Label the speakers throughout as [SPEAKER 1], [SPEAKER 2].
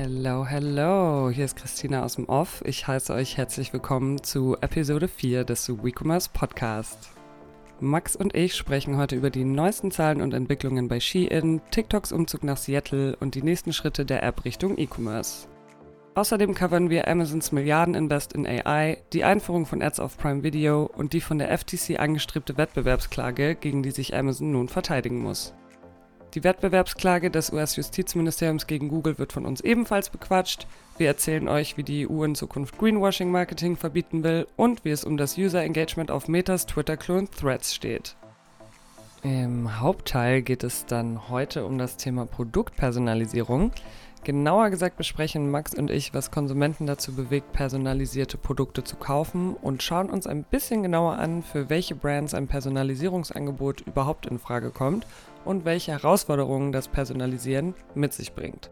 [SPEAKER 1] Hello, hello. Hier ist Christina aus dem Off. Ich heiße euch herzlich willkommen zu Episode 4 des WeCommerce Podcast. Max und ich sprechen heute über die neuesten Zahlen und Entwicklungen bei Shein, TikToks Umzug nach Seattle und die nächsten Schritte der App Richtung E-Commerce. Außerdem covern wir Amazons Milliardeninvest in AI, die Einführung von Ads auf Prime Video und die von der FTC angestrebte Wettbewerbsklage, gegen die sich Amazon nun verteidigen muss. Die Wettbewerbsklage des US-Justizministeriums gegen Google wird von uns ebenfalls bequatscht. Wir erzählen euch, wie die EU in Zukunft Greenwashing-Marketing verbieten will und wie es um das User-Engagement auf Metas Twitter-Klon Threads steht. Im Hauptteil geht es dann heute um das Thema Produktpersonalisierung. Genauer gesagt besprechen Max und ich, was Konsumenten dazu bewegt, personalisierte Produkte zu kaufen und schauen uns ein bisschen genauer an, für welche Brands ein Personalisierungsangebot überhaupt in Frage kommt und welche Herausforderungen das Personalisieren mit sich bringt.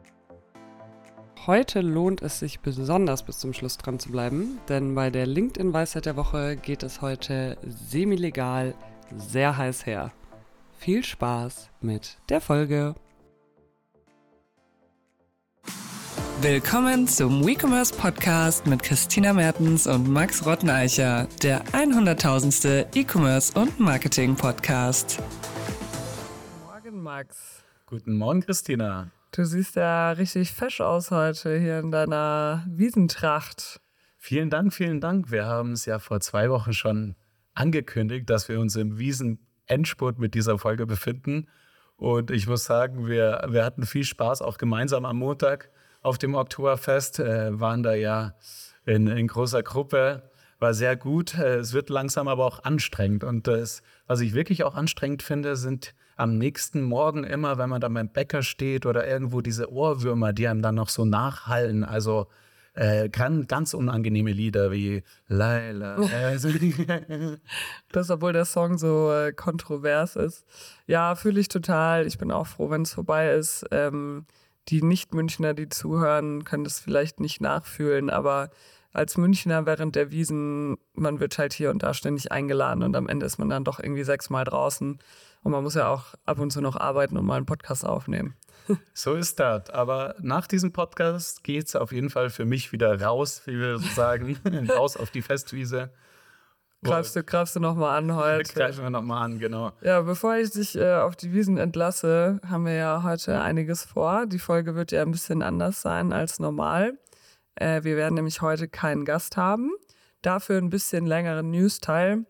[SPEAKER 1] Heute lohnt es sich besonders bis zum Schluss dran zu bleiben, denn bei der LinkedIn-Weisheit der Woche geht es heute semi-legal sehr heiß her. Viel Spaß mit der Folge! Willkommen zum WeCommerce Podcast mit Christina Mertens und Max Rotteneicher, der 100.000. E-Commerce und Marketing Podcast.
[SPEAKER 2] Max.
[SPEAKER 3] Guten Morgen, Christina.
[SPEAKER 2] Du siehst ja richtig fesch aus heute hier in deiner Wiesentracht.
[SPEAKER 3] Vielen Dank, vielen Dank. Wir haben es ja vor zwei Wochen schon angekündigt, dass wir uns im Wiesen-Endspurt mit dieser Folge befinden. Und ich muss sagen, wir, wir hatten viel Spaß, auch gemeinsam am Montag auf dem Oktoberfest, äh, waren da ja in, in, großer Gruppe, war sehr gut. Äh, es wird langsam aber auch anstrengend. Und das, was ich wirklich auch anstrengend finde, sind am nächsten Morgen immer, wenn man da beim Bäcker steht oder irgendwo diese Ohrwürmer, die einem dann noch so nachhallen. Also äh, kann ganz unangenehme Lieder wie Laila.
[SPEAKER 2] das, obwohl der Song so äh, kontrovers ist. Ja, fühle ich total. Ich bin auch froh, wenn es vorbei ist. Ähm, die Nicht-Münchner, die zuhören, können das vielleicht nicht nachfühlen, aber als Münchner während der Wiesen, man wird halt hier und da ständig eingeladen und am Ende ist man dann doch irgendwie sechsmal draußen. Und man muss ja auch ab und zu noch arbeiten und mal einen Podcast aufnehmen.
[SPEAKER 3] So ist das. Aber nach diesem Podcast geht es auf jeden Fall für mich wieder raus, wie wir sagen, raus auf die Festwiese.
[SPEAKER 2] Greifst du, greifst du nochmal an heute?
[SPEAKER 3] Greifen wir nochmal an, genau.
[SPEAKER 2] Ja, bevor ich dich äh, auf die Wiesen entlasse, haben wir ja heute einiges vor. Die Folge wird ja ein bisschen anders sein als normal. Äh, wir werden nämlich heute keinen Gast haben. Dafür ein bisschen längeren News-Teil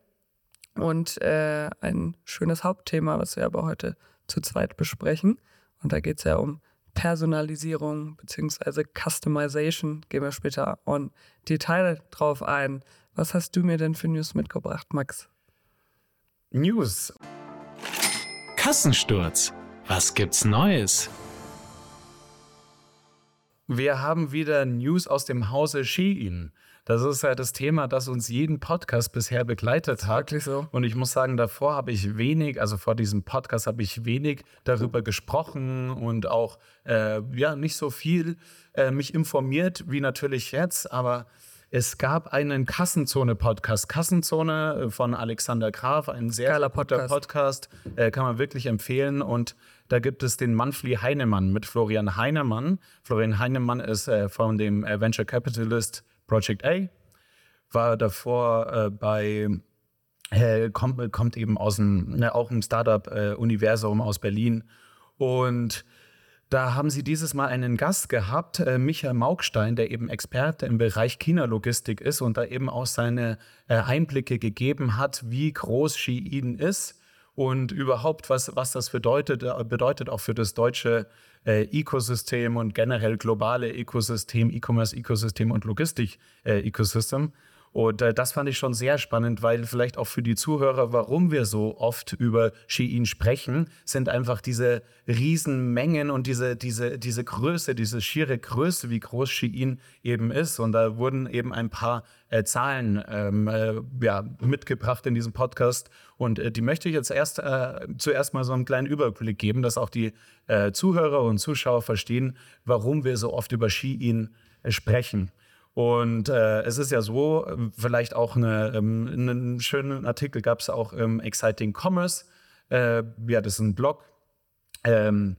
[SPEAKER 2] und äh, ein schönes Hauptthema, was wir aber heute zu zweit besprechen. Und da geht es ja um Personalisierung bzw. Customization. Gehen wir später on Detail drauf ein. Was hast du mir denn für News mitgebracht, Max?
[SPEAKER 3] News.
[SPEAKER 4] Kassensturz. Was gibt's Neues?
[SPEAKER 3] Wir haben wieder News aus dem Hause Shein. Das ist ja das Thema, das uns jeden Podcast bisher begleitet hat.
[SPEAKER 2] So.
[SPEAKER 3] Und ich muss sagen, davor habe ich wenig, also vor diesem Podcast habe ich wenig darüber gesprochen und auch äh, ja nicht so viel äh, mich informiert wie natürlich jetzt. Aber es gab einen Kassenzone-Podcast. Kassenzone äh, von Alexander Graf, ein sehr
[SPEAKER 2] Geiler
[SPEAKER 3] guter Podcast. Podcast äh, kann man wirklich empfehlen. Und da gibt es den Manfli Heinemann mit Florian Heinemann. Florian Heinemann ist äh, von dem äh, Venture Capitalist Project A, war davor äh, bei äh, kommt, kommt eben aus dem, ne, auch im Startup-Universum aus Berlin. Und da haben sie dieses Mal einen Gast gehabt, äh, Michael Maugstein, der eben Experte im Bereich China-Logistik ist und da eben auch seine äh, Einblicke gegeben hat, wie groß Shein ist und überhaupt, was, was das bedeutet, äh, bedeutet auch für das deutsche äh, Ecosystem und generell globale Ökosystem, E-Commerce-Ecosystem und Logistik-Ecosystem. Äh, und äh, das fand ich schon sehr spannend, weil vielleicht auch für die Zuhörer, warum wir so oft über Shein sprechen, sind einfach diese Riesenmengen und diese, diese, diese Größe, diese schiere Größe, wie groß Shein eben ist. Und da wurden eben ein paar äh, Zahlen ähm, äh, ja, mitgebracht in diesem Podcast. Und äh, die möchte ich jetzt erst äh, zuerst mal so einen kleinen Überblick geben, dass auch die äh, Zuhörer und Zuschauer verstehen, warum wir so oft über Shein äh, sprechen. Und äh, es ist ja so, vielleicht auch eine, ähm, einen schönen Artikel gab es auch im Exciting Commerce. Äh, ja, das ist ein Blog. Ähm,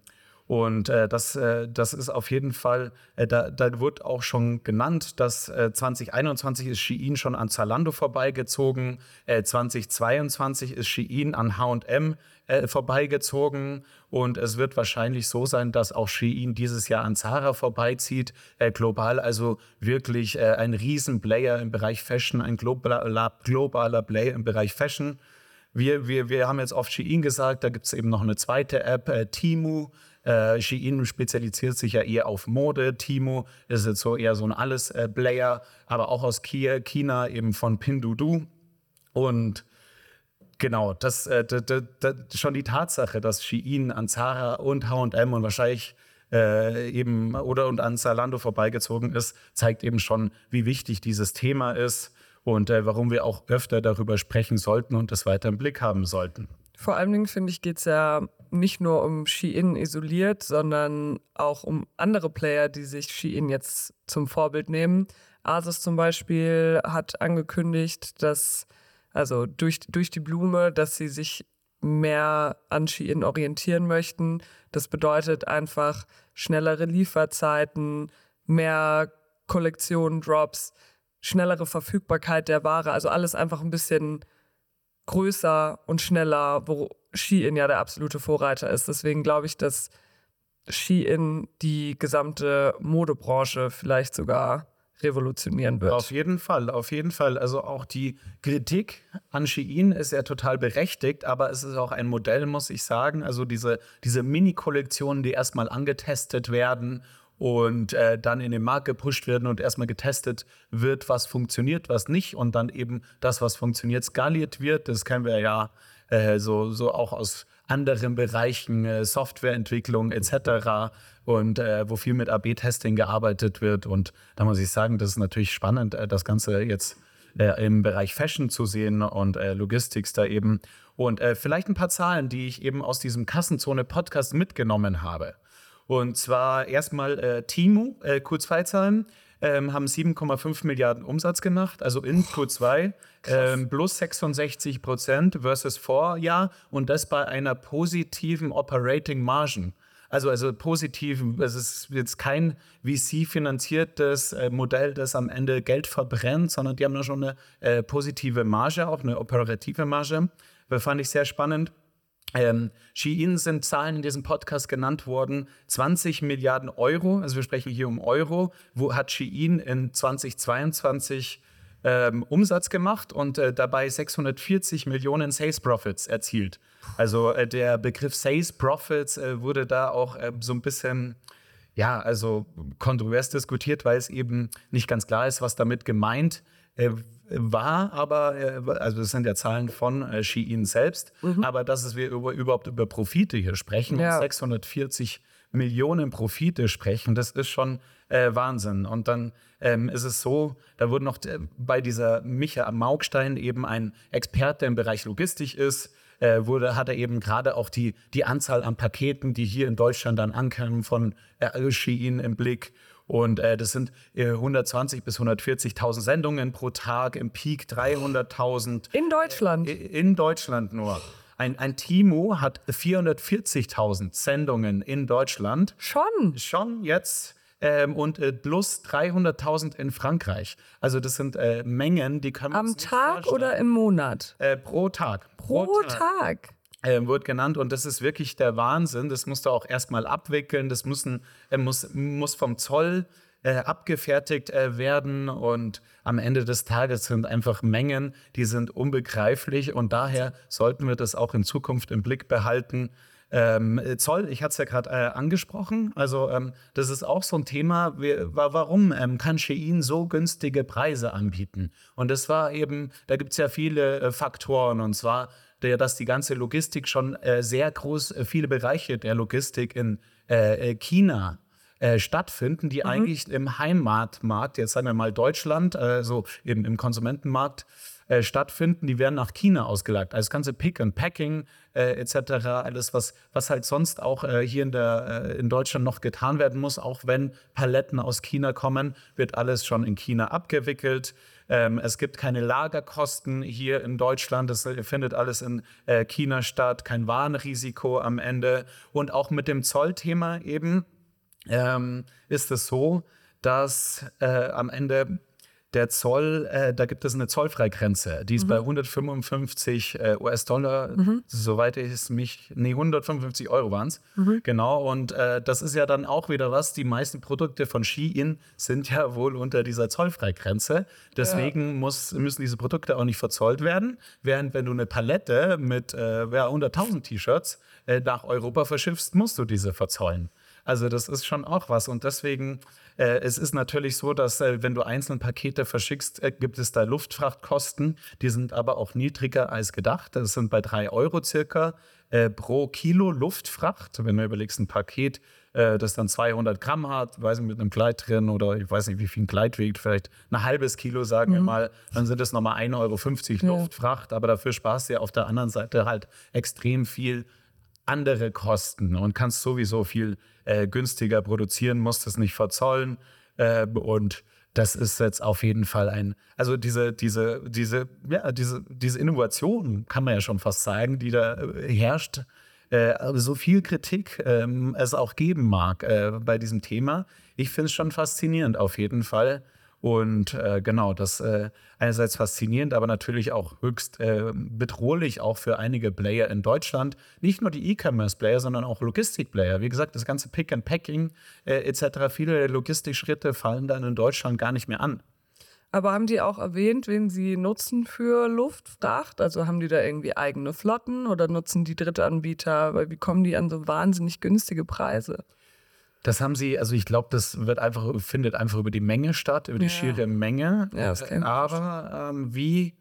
[SPEAKER 3] Und äh, das, äh, das ist auf jeden Fall, äh, da, da wird auch schon genannt, dass äh, 2021 ist Shein schon an Zalando vorbeigezogen, äh, 2022 ist Shein an H&M äh, vorbeigezogen und es wird wahrscheinlich so sein, dass auch Shein dieses Jahr an Zara vorbeizieht, äh, global also wirklich äh, ein Riesenplayer im Bereich Fashion, ein globaler, globaler Player im Bereich Fashion. Wir, wir, wir haben jetzt oft Shein gesagt, da gibt es eben noch eine zweite App, äh, Timu. Äh, Shein spezialisiert sich ja eher auf Mode. Timo ist jetzt so eher so ein Alles-Player, aber auch aus China, eben von Pinduoduo. Und genau, das, äh, das, das, schon die Tatsache, dass Shein an Zara und H&M und wahrscheinlich äh, eben oder und an Zalando vorbeigezogen ist, zeigt eben schon, wie wichtig dieses Thema ist und äh, warum wir auch öfter darüber sprechen sollten und das weiter im Blick haben sollten.
[SPEAKER 2] Vor allen Dingen finde ich, geht es ja nicht nur um Shein isoliert, sondern auch um andere Player, die sich Shein jetzt zum Vorbild nehmen. Asus zum Beispiel hat angekündigt, dass, also durch, durch die Blume, dass sie sich mehr an Shein orientieren möchten. Das bedeutet einfach schnellere Lieferzeiten, mehr Kollektionen, Drops, schnellere Verfügbarkeit der Ware, also alles einfach ein bisschen größer und schneller, wo Shein ja der absolute Vorreiter ist. Deswegen glaube ich, dass Shein die gesamte Modebranche vielleicht sogar revolutionieren wird.
[SPEAKER 3] Auf jeden Fall, auf jeden Fall. Also auch die Kritik an Shein ist ja total berechtigt, aber es ist auch ein Modell, muss ich sagen. Also diese, diese Mini-Kollektionen, die erstmal angetestet werden und äh, dann in den Markt gepusht werden und erstmal getestet wird, was funktioniert, was nicht und dann eben das, was funktioniert, skaliert wird. Das kennen wir ja äh, so, so auch aus anderen Bereichen, äh, Softwareentwicklung etc. und äh, wo viel mit AB-Testing gearbeitet wird. Und da muss ich sagen, das ist natürlich spannend, äh, das Ganze jetzt äh, im Bereich Fashion zu sehen und Logistics da eben. Und vielleicht ein paar Zahlen, die ich eben aus diesem Kassenzone-Podcast mitgenommen habe. Und zwar erstmal äh, Timo, äh, Q2-Zahlen. Ähm, haben 7,5 Milliarden Umsatz gemacht, also in Q2 ähm, plus 66 Prozent versus Vorjahr und das bei einer positiven Operating Margin. Also, also positiven, es ist jetzt kein VC-finanziertes äh, Modell, das am Ende Geld verbrennt, sondern die haben da schon eine äh, positive Marge, auch eine operative Marge. Das fand ich sehr spannend. Ähm, Shein sind Zahlen in diesem Podcast genannt worden. 20 Milliarden Euro, also wir sprechen hier um Euro, wo hat Shein in 2022 ähm, Umsatz gemacht und äh, dabei 640 Millionen Sales Profits erzielt. Also äh, der Begriff Sales Profits äh, wurde da auch äh, so ein bisschen ja, also kontrovers diskutiert, weil es eben nicht ganz klar ist, was damit gemeint äh, war, aber, äh, also das sind ja Zahlen von äh, Shein selbst, mhm. aber dass wir über, überhaupt über Profite hier sprechen, ja. 640 Millionen Profite sprechen, das ist schon äh, Wahnsinn. Und dann ähm, ist es so, da wurde noch äh, bei dieser Micha Maugstein eben ein Experte im Bereich Logistik ist, äh, wurde, hat er eben gerade auch die, die Anzahl an Paketen, die hier in Deutschland dann ankommen, von äh, Shein im Blick. Und äh, das sind äh, 120 bis 140.000 Sendungen pro Tag, im Peak 300.000.
[SPEAKER 2] In Deutschland?
[SPEAKER 3] Äh, in Deutschland nur. Ein, ein Timo hat 440.000 Sendungen in Deutschland.
[SPEAKER 2] Schon?
[SPEAKER 3] Schon jetzt. Ähm, und äh, plus 300.000 in Frankreich. Also das sind äh, Mengen, die kann
[SPEAKER 2] man Am Tag oder im Monat?
[SPEAKER 3] Äh, pro Tag.
[SPEAKER 2] Pro, pro Tag. Tag
[SPEAKER 3] äh, wird genannt und das ist wirklich der Wahnsinn. Das musst du auch erstmal abwickeln, das müssen, äh, muss, muss vom Zoll äh, abgefertigt äh, werden und am Ende des Tages sind einfach Mengen, die sind unbegreiflich und daher sollten wir das auch in Zukunft im Blick behalten. Ähm, Zoll, ich hatte es ja gerade äh, angesprochen, also ähm, das ist auch so ein Thema, wie, warum ähm, kann Shein so günstige Preise anbieten? Und das war eben, da gibt es ja viele äh, Faktoren und zwar der, dass die ganze Logistik schon äh, sehr groß, äh, viele Bereiche der Logistik in äh, äh China äh, stattfinden, die mhm. eigentlich im Heimatmarkt, jetzt sagen wir mal Deutschland, also im, im Konsumentenmarkt, äh, stattfinden, die werden nach China ausgelagert. Also das ganze Pick and Packing äh, etc., alles, was, was halt sonst auch äh, hier in, der, äh, in Deutschland noch getan werden muss, auch wenn Paletten aus China kommen, wird alles schon in China abgewickelt. Ähm, es gibt keine Lagerkosten hier in Deutschland. Das findet alles in äh, China statt. Kein Warenrisiko am Ende. Und auch mit dem Zollthema eben ähm, ist es so, dass äh, am Ende der Zoll, äh, da gibt es eine Zollfreigrenze, die ist mhm. bei 155 äh, US-Dollar, mhm. soweit ich es mich, nee, 155 Euro waren es. Mhm. Genau, und äh, das ist ja dann auch wieder was, die meisten Produkte von Shein sind ja wohl unter dieser Zollfreigrenze. Deswegen ja. muss, müssen diese Produkte auch nicht verzollt werden, während wenn du eine Palette mit äh, ja, 100.000 T-Shirts äh, nach Europa verschiffst, musst du diese verzollen. Also das ist schon auch was. Und deswegen, äh, es ist natürlich so, dass äh, wenn du einzelne Pakete verschickst, äh, gibt es da Luftfrachtkosten. Die sind aber auch niedriger als gedacht. Das sind bei drei Euro circa äh, pro Kilo Luftfracht. Wenn du überlegst, ein Paket, äh, das dann 200 Gramm hat, weiß nicht, mit einem Kleid drin oder ich weiß nicht, wie viel ein Kleid wiegt, vielleicht ein halbes Kilo, sagen mhm. wir mal, dann sind es nochmal 1,50 Euro ja. Luftfracht. Aber dafür sparst du ja auf der anderen Seite halt extrem viel andere Kosten und kannst sowieso viel äh, günstiger produzieren, musst es nicht verzollen. Äh, und das ist jetzt auf jeden Fall ein, also diese, diese, diese, ja, diese, diese Innovation, kann man ja schon fast sagen, die da äh, herrscht, äh, so viel Kritik ähm, es auch geben mag äh, bei diesem Thema. Ich finde es schon faszinierend auf jeden Fall. Und äh, genau, das äh, einerseits faszinierend, aber natürlich auch höchst äh, bedrohlich auch für einige Player in Deutschland. Nicht nur die E-Commerce-Player, sondern auch Logistik-Player. Wie gesagt, das ganze Pick and Packing äh, etc., viele Logistikschritte fallen dann in Deutschland gar nicht mehr an.
[SPEAKER 2] Aber haben die auch erwähnt, wen sie nutzen für Luftfracht? Also haben die da irgendwie eigene Flotten oder nutzen die Drittanbieter? Weil wie kommen die an so wahnsinnig günstige Preise?
[SPEAKER 3] Das haben sie, also ich glaube, das wird einfach, findet einfach über die Menge statt, über die ja. schiere Menge.
[SPEAKER 2] Ja, das
[SPEAKER 3] kennt Aber ähm, wie,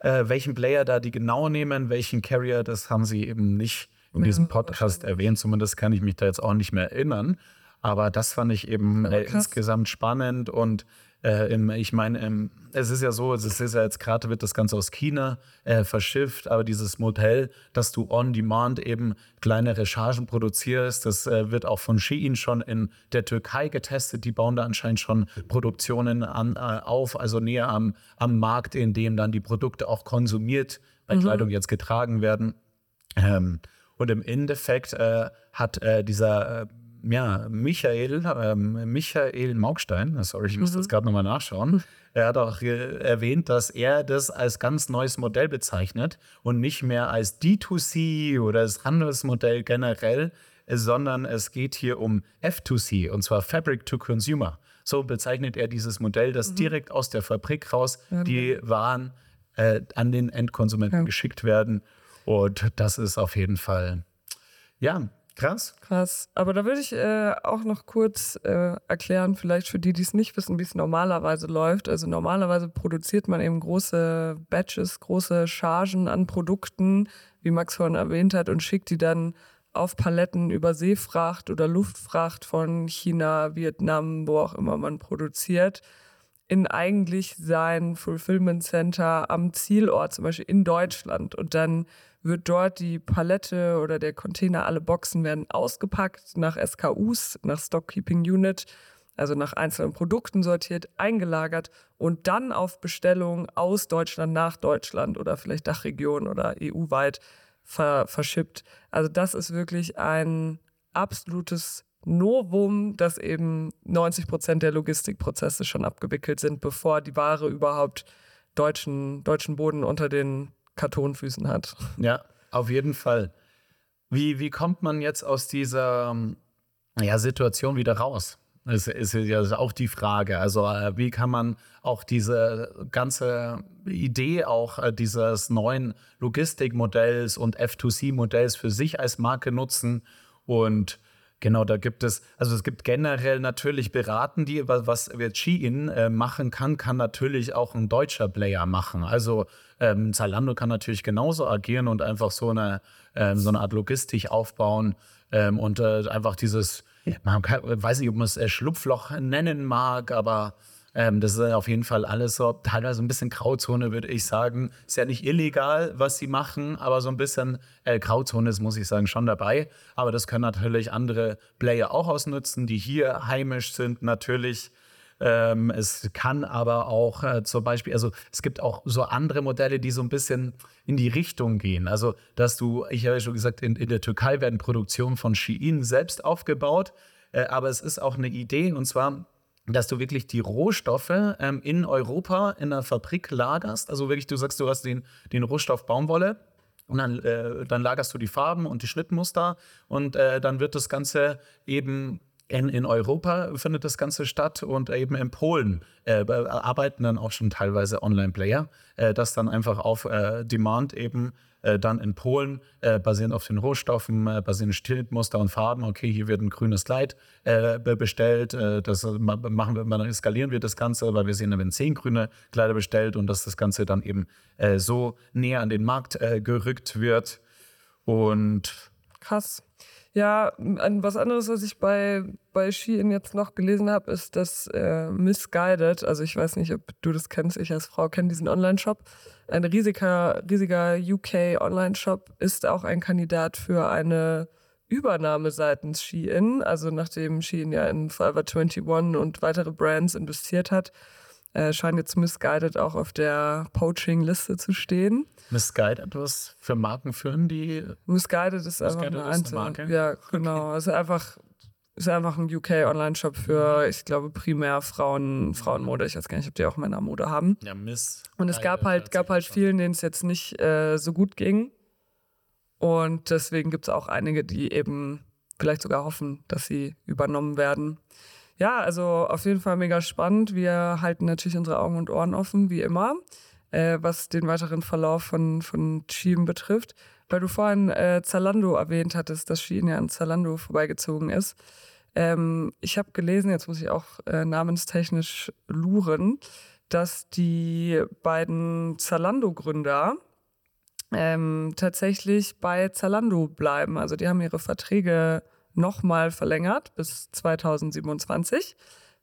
[SPEAKER 3] äh, welchen Player da die genau nehmen, welchen Carrier, das haben sie eben nicht in diesem Podcast erwähnt. Zumindest kann ich mich da jetzt auch nicht mehr erinnern. Aber das fand ich eben äh, insgesamt spannend und äh, im, ich meine, es ist ja so, es ist ja jetzt gerade wird das Ganze aus China äh, verschifft, aber dieses Modell, dass du on demand eben kleinere Chargen produzierst, das äh, wird auch von Shein schon in der Türkei getestet. Die bauen da anscheinend schon Produktionen an, äh, auf, also näher am, am Markt, in dem dann die Produkte auch konsumiert, bei mhm. Kleidung jetzt getragen werden. Ähm, und im Endeffekt äh, hat äh, dieser ja, Michael, ähm, Michael Maugstein, sorry, ich muss mhm. das gerade nochmal nachschauen, er hat auch erwähnt, dass er das als ganz neues Modell bezeichnet und nicht mehr als D2C oder das Handelsmodell generell, sondern es geht hier um F2C und zwar Fabric to Consumer. So bezeichnet er dieses Modell, das mhm. direkt aus der Fabrik raus ja, die Waren äh, an den Endkonsumenten ja. geschickt werden. Und das ist auf jeden Fall, ja, Krass.
[SPEAKER 2] Krass. Aber da würde ich äh, auch noch kurz äh, erklären, vielleicht für die, die es nicht wissen, wie es normalerweise läuft. Also normalerweise produziert man eben große Batches, große Chargen an Produkten, wie Max vorhin erwähnt hat, und schickt die dann auf Paletten über Seefracht oder Luftfracht von China, Vietnam, wo auch immer man produziert, in eigentlich sein Fulfillment Center am Zielort, zum Beispiel in Deutschland. Und dann wird dort die Palette oder der Container, alle Boxen werden ausgepackt nach SKUs, nach Stockkeeping Unit, also nach einzelnen Produkten sortiert, eingelagert und dann auf Bestellung aus Deutschland nach Deutschland oder vielleicht Dachregion oder EU-weit ver verschippt. Also das ist wirklich ein absolutes Novum, dass eben 90 Prozent der Logistikprozesse schon abgewickelt sind, bevor die Ware überhaupt deutschen, deutschen Boden unter den Kartonfüßen hat.
[SPEAKER 3] Ja, auf jeden Fall. Wie, wie kommt man jetzt aus dieser ja, Situation wieder raus? Das ist ja auch die Frage. Also, äh, wie kann man auch diese ganze Idee auch äh, dieses neuen Logistikmodells und F2C-Modells für sich als Marke nutzen und Genau, da gibt es, also es gibt generell natürlich beraten, die, was jetzt Shein äh, machen kann, kann natürlich auch ein deutscher Player machen. Also ähm, Zalando kann natürlich genauso agieren und einfach so eine, ähm, so eine Art Logistik aufbauen ähm, und äh, einfach dieses, man kann, weiß nicht, ob man es äh, Schlupfloch nennen mag, aber Ähm, das ist auf jeden Fall alles so, teilweise ein bisschen Grauzone, würde ich sagen. Ist ja nicht illegal, was sie machen, aber so ein bisschen äh, Grauzone ist, muss ich sagen, schon dabei. Aber das können natürlich andere Player auch ausnutzen, die hier heimisch sind, natürlich. Ähm, es kann aber auch äh, zum Beispiel, also es gibt auch so andere Modelle, die so ein bisschen in die Richtung gehen. Also, dass du, ich habe ja schon gesagt, in, in der Türkei werden Produktionen von Shein selbst aufgebaut. Äh, aber es ist auch eine Idee, und zwar dass du wirklich die Rohstoffe ähm, in Europa in der Fabrik lagerst. Also wirklich, du sagst, du hast den, den Rohstoff Baumwolle und dann, äh, dann lagerst du die Farben und die Schnittmuster und äh, dann wird das Ganze eben in, in Europa findet das Ganze statt und eben in Polen äh, arbeiten dann auch schon teilweise Online-Player, äh, das dann einfach auf äh, Demand eben äh, dann in Polen, äh, basierend auf den Rohstoffen, äh, basierend Schnittmuster und Farben, okay, hier wird ein grünes Kleid bestellt, das machen wir, dann skalieren wir das Ganze, weil wir sehen, werden zehn grüne Kleider bestellt und dass das Ganze dann eben so näher an den Markt gerückt wird. Und
[SPEAKER 2] krass. Ja, was anderes, was ich bei, bei Shein jetzt noch gelesen habe, ist das äh, Misguided. Also ich weiß nicht, ob du das kennst. Ich als Frau kenne diesen Online-Shop. Ein riesiger, riesiger UK-Online-Shop ist auch ein Kandidat für eine Übernahme seitens Shein. Also nachdem Shein ja in Forever 21 und weitere Brands investiert hat, äh, scheint jetzt Misguided auch auf der Poaching-Liste zu stehen.
[SPEAKER 3] Misguided, was für Marken führen die?
[SPEAKER 2] Misguided ist einfach eine, ist eine Marke. Ja, genau. Es ist einfach, ist einfach ein UK-Online-Shop für, ich glaube, primär Frauen, Frauenmode. Ich weiß gar nicht, ob die auch Männermode haben.
[SPEAKER 3] Ja, Miss.
[SPEAKER 2] Und es gab halt, gab halt vielen, denen es jetzt nicht äh, so gut ging. Und deswegen gibt es auch einige, die eben vielleicht sogar hoffen, dass sie übernommen werden. Ja, also auf jeden Fall mega spannend. Wir halten natürlich unsere Augen und Ohren offen, wie immer, äh, was den weiteren Verlauf von, von Schieben betrifft. Weil du vorhin äh, Zalando erwähnt hattest, dass Shein ja an Zalando vorbeigezogen ist. Ähm, ich habe gelesen, jetzt muss ich auch äh, namenstechnisch luren, dass die beiden Zalando-Gründer ähm, tatsächlich bei Zalando bleiben. Also die haben ihre Verträge nochmal verlängert bis 2027.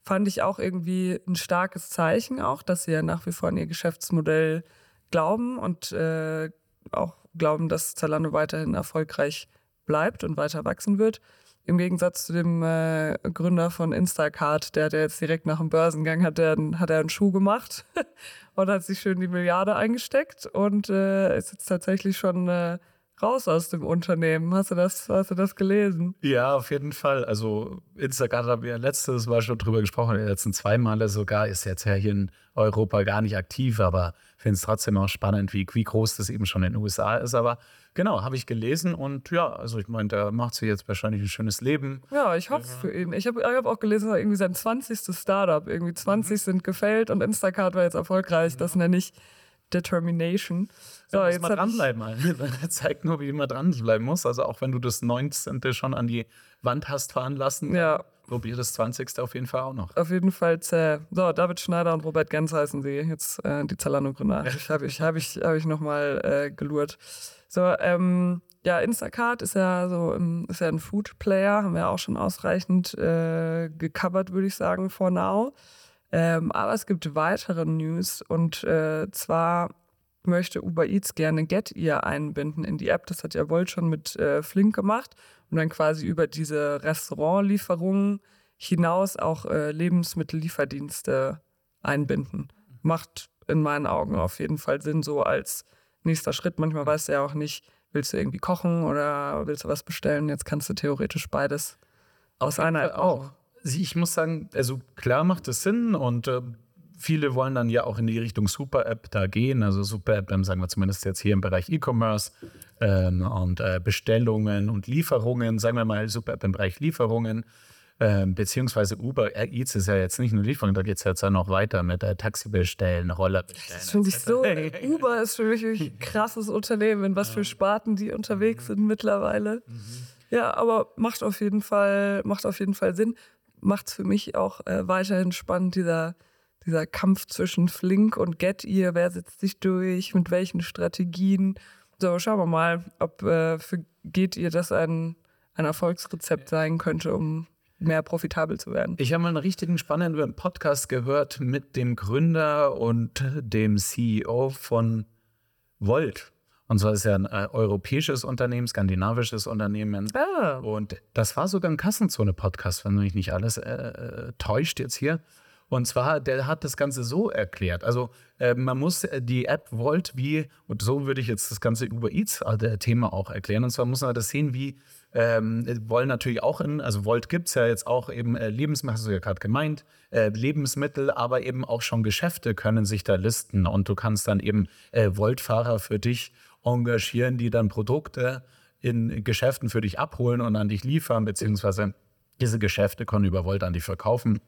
[SPEAKER 2] Fand ich auch irgendwie ein starkes Zeichen auch, dass sie ja nach wie vor an ihr Geschäftsmodell glauben und äh, auch glauben, dass Zalando weiterhin erfolgreich bleibt und weiter wachsen wird. Im Gegensatz zu dem äh, Gründer von Instacart, der ja jetzt direkt nach dem Börsengang hat er, hat er einen Schuh gemacht und hat sich schön die Milliarde eingesteckt und äh, ist jetzt tatsächlich schon äh, raus aus dem Unternehmen. Hast du das, hast du das gelesen?
[SPEAKER 3] Ja, auf jeden Fall. Also Instagram haben wir letztes Mal schon drüber gesprochen, die letzten zwei Male sogar, ist jetzt ja hier in Europa gar nicht aktiv, aber finde es trotzdem auch spannend, wie, wie groß das eben schon in den USA ist. Aber genau, habe ich gelesen und ja, also ich meine, der macht sich jetzt wahrscheinlich ein schönes Leben.
[SPEAKER 2] Ja, ich hoffe es für ihn. Ich habe hab auch gelesen, irgendwie sein 20. Startup, irgendwie 20 mhm. sind gefällt und Instacart war jetzt erfolgreich. Ja. Das nenne ich Determination.
[SPEAKER 3] So, jetzt mal dranbleiben. Er zeigt nur, wie man dranbleiben muss. Also auch wenn du das 19. schon an die Wand hast fahren lassen, ja. probier das 20. auf jeden Fall auch noch.
[SPEAKER 2] Auf jeden Fall zäh. So, David Schneider und Robert Gens heißen sie. Jetzt äh, die Zalando-Gründer. habe ich, hab ich, hab ich nochmal äh, gelurrt. So, ähm, ja, Instacart ist ja so ist ja ein Food-Player, haben wir auch schon ausreichend äh, gecovert, würde ich sagen, for now. Ähm, aber es gibt weitere News und äh, zwar möchte Uber Eats gerne Get Ear einbinden in die App. Das hat ja Volt schon mit äh, Flink gemacht und dann quasi über diese Restaurantlieferungen hinaus auch äh, Lebensmittellieferdienste einbinden. Macht in meinen Augen auf jeden Fall Sinn, so als nächster Schritt. Manchmal weißt du ja auch nicht, willst du irgendwie kochen oder willst du was bestellen? Jetzt kannst du theoretisch beides aus einer App auch
[SPEAKER 3] ich muss sagen, also klar macht es Sinn und äh, viele wollen dann ja auch in die Richtung Super-App da gehen. Also Super-App, dann sagen wir zumindest jetzt hier im Bereich E-Commerce ähm, und äh, Bestellungen und Lieferungen, sagen wir mal Super-App im Bereich Lieferungen. Ähm, beziehungsweise Uber Eats ist ja jetzt nicht nur Lieferung, da geht es jetzt ja noch weiter mit äh, Taxi bestellen, Roller bestellen.
[SPEAKER 2] Das finde ich so. Uber ist für mich ein krasses Unternehmen, in was für Sparten die unterwegs sind mittlerweile. Mhm. Ja, aber macht auf jeden Fall, macht auf jeden Fall Sinn macht es für mich auch äh, weiterhin spannend, dieser, dieser Kampf zwischen Flink und Get Ihr. Wer setzt sich durch? Mit welchen Strategien? So, schauen wir mal, ob äh, für Get Ihr das ein, ein Erfolgsrezept sein könnte, um mehr profitabel zu werden.
[SPEAKER 3] Ich habe mal einen richtigen spannenden Podcast gehört mit dem Gründer und dem CEO von Volt. Und zwar ist ja ein äh, europäisches Unternehmen, skandinavisches Unternehmen.
[SPEAKER 2] Ah.
[SPEAKER 3] Und das war sogar ein Kassenzone-Podcast, wenn mich nicht alles äh, äh, täuscht jetzt hier. Und zwar, der hat das Ganze so erklärt. Also äh, man muss äh, die App Volt wie, und so würde ich jetzt das ganze Uber Eats-Thema auch erklären. Und zwar muss man das sehen, wie ähm, wollen natürlich auch in, also Volt gibt es ja jetzt auch eben äh, Lebensmittel, hast du ja gerade gemeint, äh, Lebensmittel, aber eben auch schon Geschäfte können sich da listen und du kannst dann eben äh, Volt-Fahrer für dich engagieren, die dann Produkte in Geschäften für dich abholen und an dich liefern, beziehungsweise diese Geschäfte können über Volt an dich verkaufen.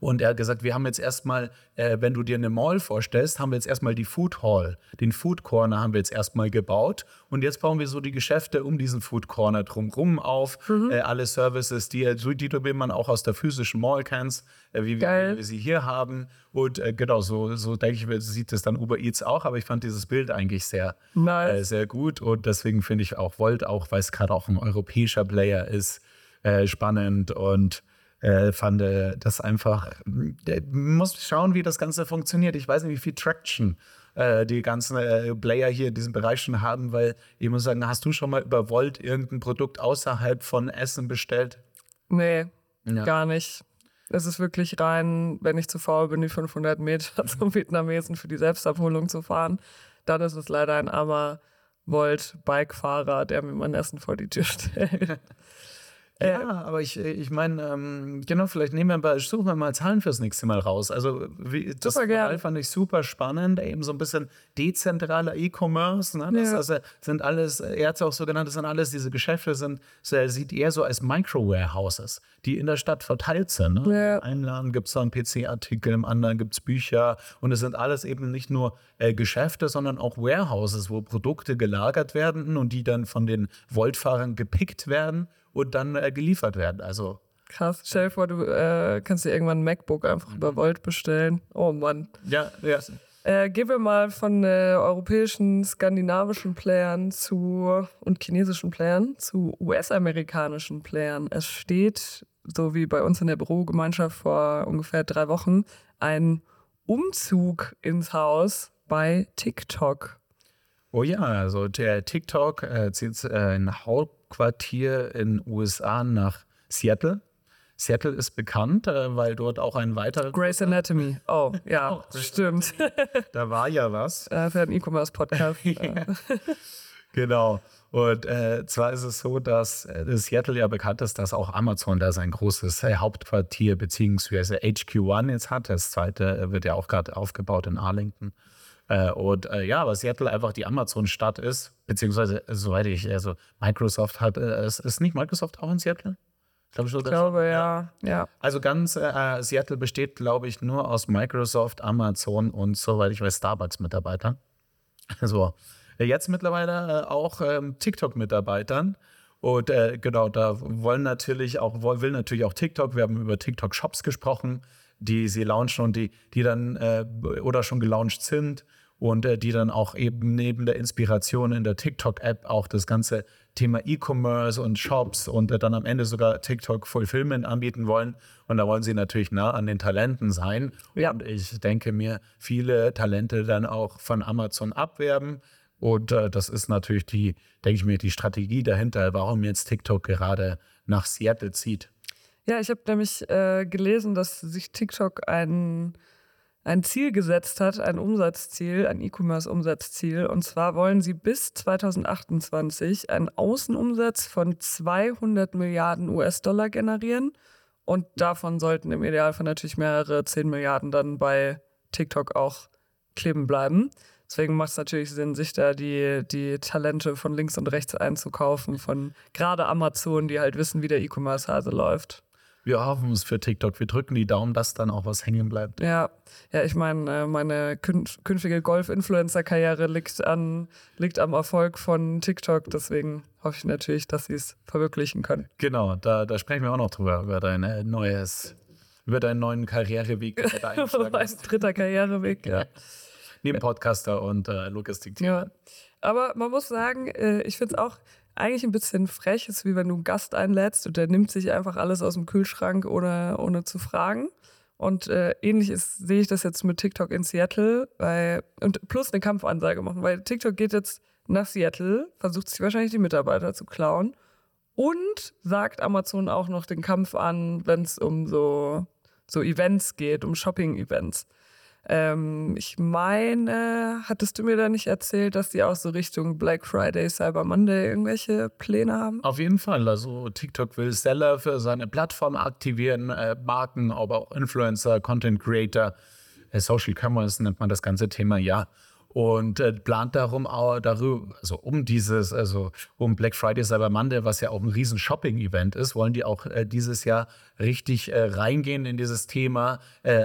[SPEAKER 3] Und er hat gesagt, wir haben jetzt erstmal, äh, wenn du dir eine Mall vorstellst, haben wir jetzt erstmal die Food Hall, den Food Corner haben wir jetzt erstmal gebaut. Und jetzt bauen wir so die Geschäfte um diesen Food Corner drumherum auf. Mhm. Äh, alle Services, die, die du man auch aus der physischen Mall kennst, äh, wie, wie, wir sie hier haben. Und äh, genau, so, so denke ich, sieht es dann Uber Eats auch. Aber ich fand dieses Bild eigentlich sehr, nice. Äh, sehr gut. Und deswegen finde ich auch Volt, auch weil es gerade auch ein europäischer Player ist, äh, spannend und äh, fand äh, das einfach, muss schauen, wie das Ganze funktioniert. Ich weiß nicht, wie viel Traction äh, die ganzen äh, Player hier in diesem Bereich schon haben, weil ich muss sagen, hast du schon mal über Volt irgendein Produkt außerhalb von Essen bestellt?
[SPEAKER 2] Nee, ja. gar nicht. Es ist wirklich rein, wenn ich zu faul bin, die 500 Meter zum Vietnamesen für die Selbstabholung zu fahren, dann ist es leider ein armer Volt-Bike-Fahrer, der mir mein Essen vor die Tür stellt.
[SPEAKER 3] Ja, äh, aber ich, ich meine, ähm, genau, vielleicht nehmen wir mal, suchen wir mal Zahlen fürs nächste Mal raus. Also wie, das Modell fand ich super spannend, eben so ein bisschen dezentraler E-Commerce. Ne? Das ja. also, sind alles, er hat es auch so genannt, das sind alles diese Geschäfte, sind, so, er sieht eher so als Micro-Warehouses, die in der Stadt verteilt sind. Ne? Ja. Im einen Laden gibt es so einen PC-Artikel, im anderen gibt es Bücher und es sind alles eben nicht nur äh, Geschäfte, sondern auch Warehouses, wo Produkte gelagert werden und die dann von den Voltfahrern gepickt werden und dann äh, geliefert werden. Also
[SPEAKER 2] Krass. Stell dir vor, du äh, kannst dir irgendwann ein MacBook einfach mhm. über Volt bestellen. Oh Mann.
[SPEAKER 3] Ja, ja.
[SPEAKER 2] Äh, gehen wir mal von äh, europäischen, skandinavischen Playern zu und chinesischen Playern zu US-amerikanischen Playern. Es steht, so wie bei uns in der Bürogemeinschaft vor ungefähr drei Wochen, ein Umzug ins Haus bei TikTok.
[SPEAKER 3] Oh ja, also der TikTok äh, zieht äh, ein Hauptquartier in USA nach Seattle. Seattle ist bekannt, äh, weil dort auch ein weiterer.
[SPEAKER 2] Grace Anatomy. Oh, ja, oh, stimmt.
[SPEAKER 3] da war ja was.
[SPEAKER 2] Äh, für einen E-Commerce-Podcast.
[SPEAKER 3] genau. Und äh, zwar ist es so, dass äh, Seattle ja bekannt ist, dass auch Amazon da sein großes äh, Hauptquartier bzw. HQ1 jetzt hat. Das zweite äh, wird ja auch gerade aufgebaut in Arlington. Äh, und äh, ja, aber Seattle einfach die Amazon-Stadt ist, beziehungsweise, äh, soweit ich, also Microsoft hat, äh, ist, ist nicht Microsoft auch in Seattle?
[SPEAKER 2] Glaub ich, ich glaube, ja. ja.
[SPEAKER 3] Also ganz äh, Seattle besteht, glaube ich, nur aus Microsoft, Amazon und soweit ich weiß, Starbucks-Mitarbeitern. Also jetzt mittlerweile auch ähm, TikTok-Mitarbeitern. Und äh, genau, da wollen natürlich auch, will natürlich auch TikTok, wir haben über TikTok-Shops gesprochen, die sie launchen und die, die dann äh, oder schon gelauncht sind und äh, die dann auch eben neben der Inspiration in der TikTok-App auch das ganze Thema E-Commerce und Shops und äh, dann am Ende sogar TikTok Fulfillment anbieten wollen. Und da wollen sie natürlich nah an den Talenten sein. Ja. Und ich denke mir, viele Talente dann auch von Amazon abwerben. Und äh, das ist natürlich die, denke ich mir, die Strategie dahinter, warum jetzt TikTok gerade nach Seattle zieht.
[SPEAKER 2] Ja, ich habe nämlich äh, gelesen, dass sich TikTok ein, ein Ziel gesetzt hat, ein Umsatzziel, ein E-Commerce-Umsatzziel. Und zwar wollen sie bis 2028 einen Außenumsatz von 200 Milliarden US-Dollar generieren. Und davon sollten im Idealfall natürlich mehrere 10 Milliarden dann bei TikTok auch kleben bleiben. Deswegen macht es natürlich Sinn, sich da die, die Talente von links und rechts einzukaufen, von gerade Amazon, die halt wissen, wie der E-Commerce-Hase läuft.
[SPEAKER 3] Wir hoffen es für TikTok. Wir drücken die Daumen, dass dann auch was hängen bleibt.
[SPEAKER 2] Ja, ja ich meine, äh, meine künftige Golf-Influencer-Karriere liegt, an, liegt am Erfolg von TikTok. Deswegen hoffe ich natürlich, dass sie es verwirklichen können.
[SPEAKER 3] Genau, da, da sprechen wir auch noch drüber, über dein neues, über deinen neuen Karriereweg.
[SPEAKER 2] mein dritter Karriereweg, ja.
[SPEAKER 3] Neben Podcaster und äh, Logistik.
[SPEAKER 2] Ja, aber man muss sagen, äh, ich finde es auch eigentlich ein bisschen frech ist, wie wenn du einen Gast einlädst und der nimmt sich einfach alles aus dem Kühlschrank ohne, ohne zu fragen. Und äh, ähnlich ist, sehe ich das jetzt mit TikTok in Seattle, weil, und plus eine Kampfansage machen, weil TikTok geht jetzt nach Seattle, versucht sich wahrscheinlich die Mitarbeiter zu klauen und sagt Amazon auch noch den Kampf an, wenn es um so, so Events geht, um Shopping-Events. Ähm, ich meine, hattest du mir da nicht erzählt, dass die auch so Richtung Black Friday, Cyber Monday irgendwelche Pläne haben?
[SPEAKER 3] Auf jeden Fall. Also TikTok will Seller für seine Plattform aktivieren, äh, Marken, aber auch Influencer, Content Creator, äh, Social Commerce nennt man das ganze Thema ja und äh, plant darum auch darüber, also um dieses, also um Black Friday Cyber Monday, was ja auch ein riesen Shopping-Event ist, wollen die auch äh, dieses Jahr richtig äh, reingehen in dieses Thema, äh,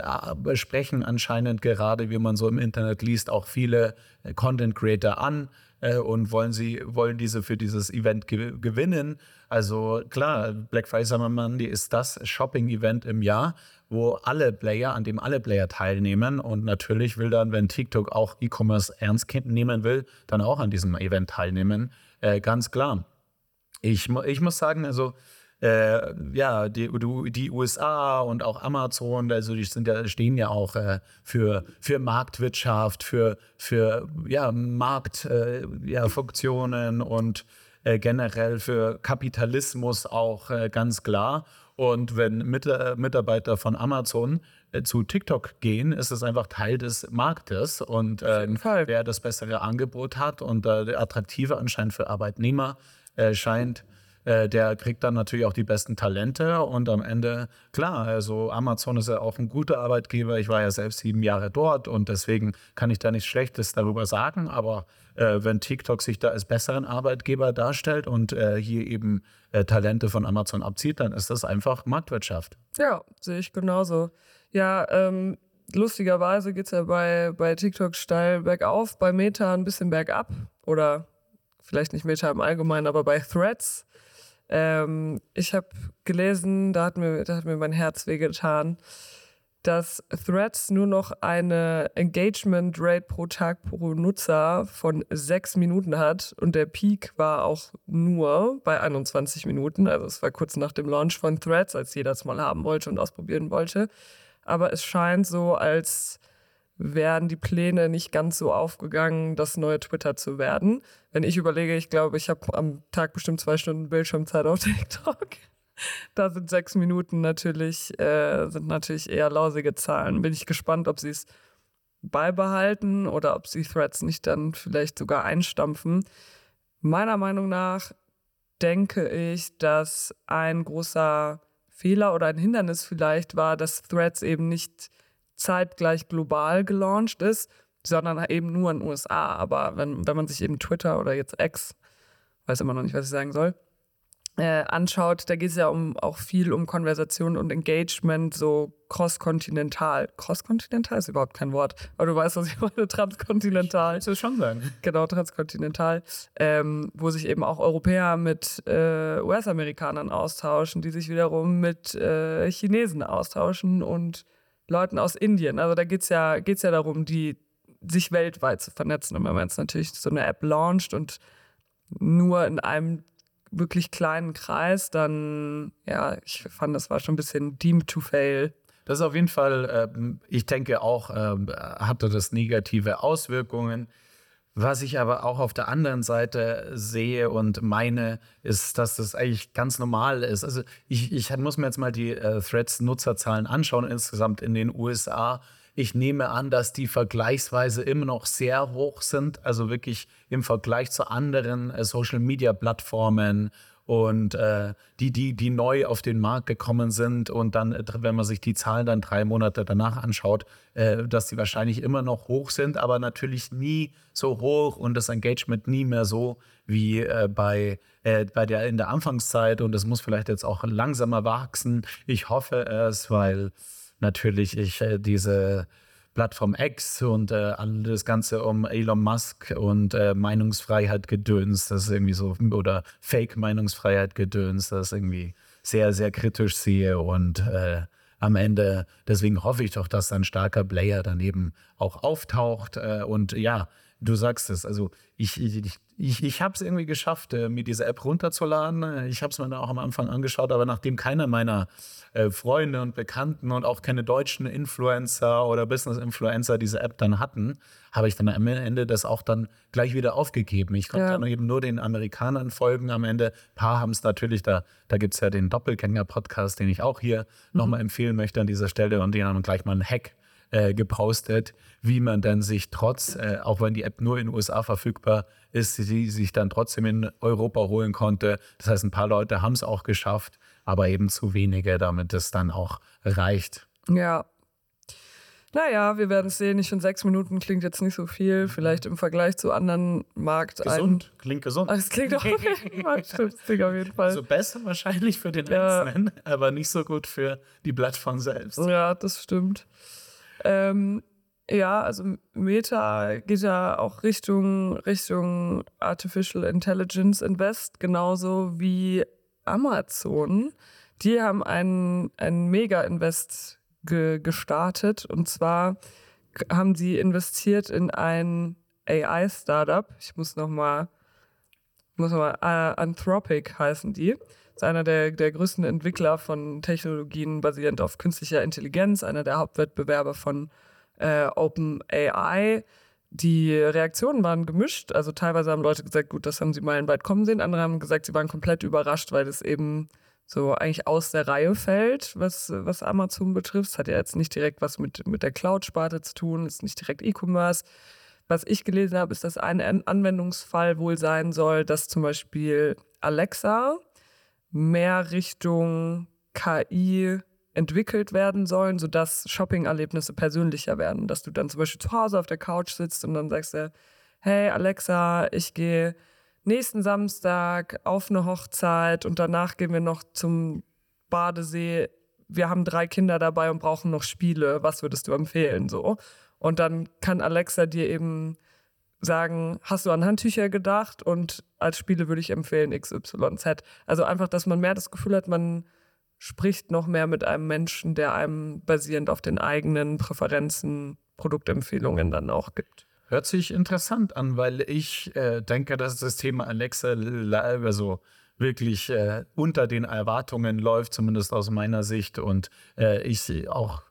[SPEAKER 3] sprechen anscheinend gerade, wie man so im Internet liest, auch viele äh, Content Creator an äh, und wollen sie wollen diese für dieses Event ge gewinnen. Also klar, Black Friday Cyber Monday ist das Shopping-Event im Jahr wo alle Player, an dem alle Player teilnehmen. Und natürlich will dann, wenn TikTok auch E-Commerce ernst nehmen will, dann auch an diesem Event teilnehmen. Äh, ganz klar. Ich, ich muss sagen, also äh, ja, die, die, USA und auch Amazon, also die sind ja, stehen ja auch äh, für, für Marktwirtschaft, für, für ja, Marktfunktionen äh, ja, und äh, generell für Kapitalismus auch äh, ganz klar. Und wenn Mit Mitarbeiter von Amazon zu TikTok gehen, ist es einfach Teil des Marktes. Und äh, wer das bessere Angebot hat und äh, attraktiver anscheinend für Arbeitnehmer äh, scheint, äh, der kriegt dann natürlich auch die besten Talente und am Ende, klar, also Amazon ist ja auch ein guter Arbeitgeber. Ich war ja selbst sieben Jahre dort und deswegen kann ich da nichts Schlechtes darüber sagen. Aber äh, wenn TikTok sich da als besseren Arbeitgeber darstellt und äh, hier eben äh, Talente von Amazon abzieht, dann ist das einfach Marktwirtschaft.
[SPEAKER 2] Ja, sehe ich genauso. Ja, ähm, lustigerweise geht es ja bei, bei TikTok steil bergauf, bei Meta ein bisschen bergab oder vielleicht nicht Meta im Allgemeinen, aber bei Threads. Ähm, ich habe gelesen, da hat, mir, da hat mir mein Herz wehgetan, dass Threads nur noch eine Engagement Rate pro Tag pro Nutzer von sechs Minuten hat und der Peak war auch nur bei 21 Minuten. Also es war kurz nach dem Launch von Threads, als jeder es mal haben wollte und ausprobieren wollte. Aber es scheint so, als wären die Pläne nicht ganz so aufgegangen, das neue Twitter zu werden. Wenn ich überlege, ich glaube, ich habe am Tag bestimmt zwei Stunden Bildschirmzeit auf TikTok da sind sechs Minuten natürlich, äh, sind natürlich eher lausige Zahlen. Bin ich gespannt, ob sie es beibehalten oder ob sie Threads nicht dann vielleicht sogar einstampfen. Meiner Meinung nach denke ich, dass ein großer Fehler oder ein Hindernis vielleicht war, dass Threads eben nicht zeitgleich global gelauncht ist, sondern eben nur in den USA. Aber wenn, wenn man sich eben Twitter oder jetzt X, weiß immer noch nicht, was ich sagen soll, äh, anschaut, da geht es ja um, auch viel um Konversation und Engagement, so cross-kontinental. Cross-kontinental ist überhaupt kein Wort, aber du weißt, was ich meine, transkontinental.
[SPEAKER 3] Ich will schon sagen.
[SPEAKER 2] Genau, transkontinental, ähm, wo sich eben auch Europäer mit äh, US-Amerikanern austauschen, die sich wiederum mit äh, Chinesen austauschen und Leuten aus Indien. Also da geht es ja, geht's ja darum, die sich weltweit zu vernetzen. Und wenn man jetzt natürlich so eine App launcht und nur in einem wirklich kleinen Kreis, dann, ja, ich fand, das war schon ein bisschen deemed to fail.
[SPEAKER 3] Das ist auf jeden Fall, äh, ich denke auch, äh, hatte das negative Auswirkungen. Was ich aber auch auf der anderen Seite sehe und meine, ist, dass das eigentlich ganz normal ist. Also ich, ich muss mir jetzt mal die äh, Threads-Nutzerzahlen anschauen, insgesamt in den USA. Ich nehme an, dass die vergleichsweise immer noch sehr hoch sind, also wirklich im Vergleich zu anderen äh, Social-Media-Plattformen und äh, die, die, die neu auf den Markt gekommen sind und dann, äh, wenn man sich die Zahlen dann drei Monate danach anschaut, äh, dass die wahrscheinlich immer noch hoch sind, aber natürlich nie so hoch und das Engagement nie mehr so wie äh, bei, äh, bei der in der Anfangszeit und es muss vielleicht jetzt auch langsamer wachsen. Ich hoffe es, weil natürlich ich äh, diese Plattform X und äh, das Ganze um Elon Musk und äh, Meinungsfreiheit gedöns, das ist irgendwie so, oder Fake-Meinungsfreiheit gedöns, das irgendwie sehr, sehr kritisch sehe und äh, am Ende, deswegen hoffe ich doch, dass ein starker Player daneben auch auftaucht. Äh, und ja, du sagst es, also ich, ich, ich, ich habe es irgendwie geschafft, äh, mir diese App runterzuladen. Ich habe es mir dann auch am Anfang angeschaut, aber nachdem keiner meiner äh, Freunde und Bekannten und auch keine deutschen Influencer oder Business-Influencer diese App dann hatten, habe ich dann am Ende das auch dann gleich wieder aufgegeben. Ich konnte
[SPEAKER 2] Ja.
[SPEAKER 3] dann eben nur den Amerikanern folgen am Ende. Ein paar haben es natürlich, da, da gibt es ja den Doppelgänger-Podcast, den ich auch hier nochmal empfehlen möchte an dieser Stelle und die haben gleich mal einen Hack äh, gepostet, wie man dann sich trotz, äh, auch wenn die App nur in den USA verfügbar ist, sie sich dann trotzdem in Europa holen konnte. Das heißt, ein paar Leute haben es auch geschafft, aber eben zu wenige, damit es dann auch reicht.
[SPEAKER 2] Ja. Naja, wir werden es sehen. Ich finde, sechs Minuten klingt jetzt nicht so viel. Vielleicht im Vergleich zu anderen Markt.
[SPEAKER 3] Gesund, klingt gesund.
[SPEAKER 2] Ach, es klingt auch. Stimmt, klingt auf jeden Fall.
[SPEAKER 3] Also besser wahrscheinlich für den
[SPEAKER 2] Ja.
[SPEAKER 3] Einzelnen, aber nicht so gut für die Plattform selbst.
[SPEAKER 2] Ja, das stimmt. Ähm, ja, also Meta geht ja auch Richtung, Richtung Artificial Intelligence Invest, genauso wie Amazon. Die haben einen, einen Mega-Invest ge gestartet und zwar haben sie investiert in ein AI-Startup. Ich muss nochmal, muss noch mal, äh, Anthropic heißen die. Das ist einer der, der größten Entwickler von Technologien basierend auf künstlicher Intelligenz, einer der Hauptwettbewerber von äh, OpenAI. Die Reaktionen waren gemischt. Also teilweise haben Leute gesagt, gut, das haben sie meilenweit kommen sehen. Andere haben gesagt, sie waren komplett überrascht, weil es eben so eigentlich aus der Reihe fällt, was, was Amazon betrifft. Es hat ja jetzt nicht direkt was mit, mit der Cloud-Sparte zu tun, ist nicht direkt E-Commerce. Was ich gelesen habe, ist, dass ein An- Anwendungsfall wohl sein soll, dass zum Beispiel Alexa mehr Richtung KI entwickelt werden sollen, sodass Shopping-Erlebnisse persönlicher werden. Dass du dann zum Beispiel zu Hause auf der Couch sitzt und dann sagst du, hey Alexa, ich gehe nächsten Samstag auf eine Hochzeit und danach gehen wir noch zum Badesee. Wir haben drei Kinder dabei und brauchen noch Spiele. Was würdest du empfehlen? So. Und dann kann Alexa dir eben sagen, hast du an Handtücher gedacht? Und als Spiele würde ich empfehlen XYZ. Also einfach, dass man mehr das Gefühl hat, man spricht noch mehr mit einem Menschen, der einem basierend auf den eigenen Präferenzen Produktempfehlungen dann auch gibt.
[SPEAKER 3] Hört sich interessant an, weil ich äh, denke, dass das Thema Alexa la- also wirklich äh, unter den Erwartungen läuft, zumindest aus meiner Sicht. Und äh, ich auch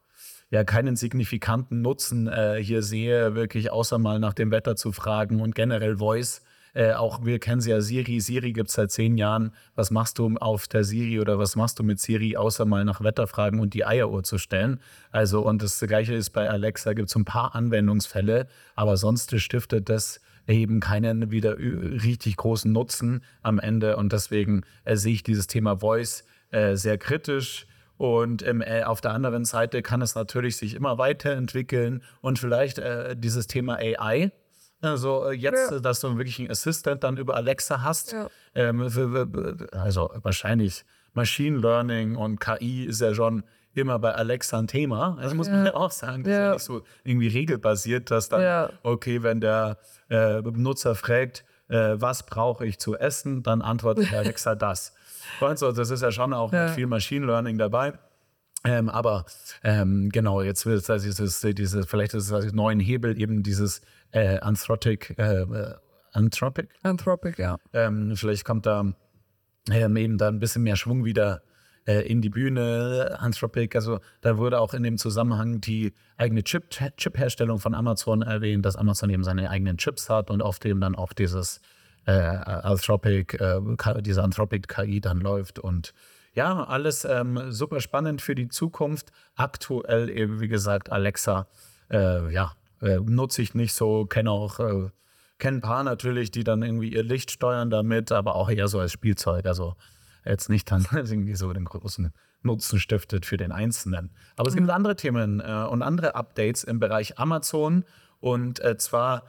[SPEAKER 3] ja keinen signifikanten Nutzen äh, hier sehe, wirklich außer mal nach dem Wetter zu fragen und generell Voice. Äh, auch wir kennen sie ja Siri. Siri gibt es seit zehn Jahren. Was machst du auf der Siri oder was machst du mit Siri, außer mal nach Wetter fragen und die Eieruhr zu stellen? Also, und das Gleiche ist bei Alexa, gibt es ein paar Anwendungsfälle, aber sonst stiftet das eben keinen wieder richtig großen Nutzen am Ende. Und deswegen äh, sehe ich dieses Thema Voice äh, sehr kritisch. Und ähm, äh, auf der anderen Seite kann es natürlich sich immer weiterentwickeln und vielleicht äh, dieses Thema AI. Also äh, jetzt,
[SPEAKER 2] Ja.
[SPEAKER 3] dass du wirklich einen Assistant dann über Alexa hast.
[SPEAKER 2] Ja.
[SPEAKER 3] Ähm, also wahrscheinlich Machine Learning und KI ist ja schon immer bei Alexa ein Thema. Das muss man ja auch sagen. Das ist ja
[SPEAKER 2] Ja.
[SPEAKER 3] nicht so irgendwie regelbasiert, dass dann,
[SPEAKER 2] Ja.
[SPEAKER 3] okay, wenn der äh, Benutzer fragt, äh, was brauche ich zu essen, dann antwortet Alexa das. Und so, das ist ja schon auch
[SPEAKER 2] Ja.
[SPEAKER 3] viel Machine Learning dabei. Ähm, aber ähm, genau, jetzt wird es dieses, dieses, vielleicht ist es also neuen Hebel eben dieses äh, Anthropic, äh, äh, Anthropic,
[SPEAKER 2] Anthropic, ja.
[SPEAKER 3] ähm, vielleicht kommt da ähm, eben da ein bisschen mehr Schwung wieder äh, in die Bühne. Anthropic, also da wurde auch in dem Zusammenhang die eigene Chip- Chip-Herstellung von Amazon erwähnt, dass Amazon eben seine eigenen Chips hat und auf dem dann auch dieses äh, Anthropic, äh, diese Anthropic-KI dann läuft und ja, alles ähm, super spannend für die Zukunft. Aktuell eben, wie gesagt, Alexa, äh, ja, äh, nutze ich nicht so, kenne auch, äh, kenne ein paar natürlich, die dann irgendwie ihr Licht steuern damit, aber auch eher so als Spielzeug. Also jetzt nicht dann irgendwie so den großen Nutzen stiftet für den Einzelnen. Aber es gibt andere Themen äh, und andere Updates im Bereich Amazon. Und äh, zwar,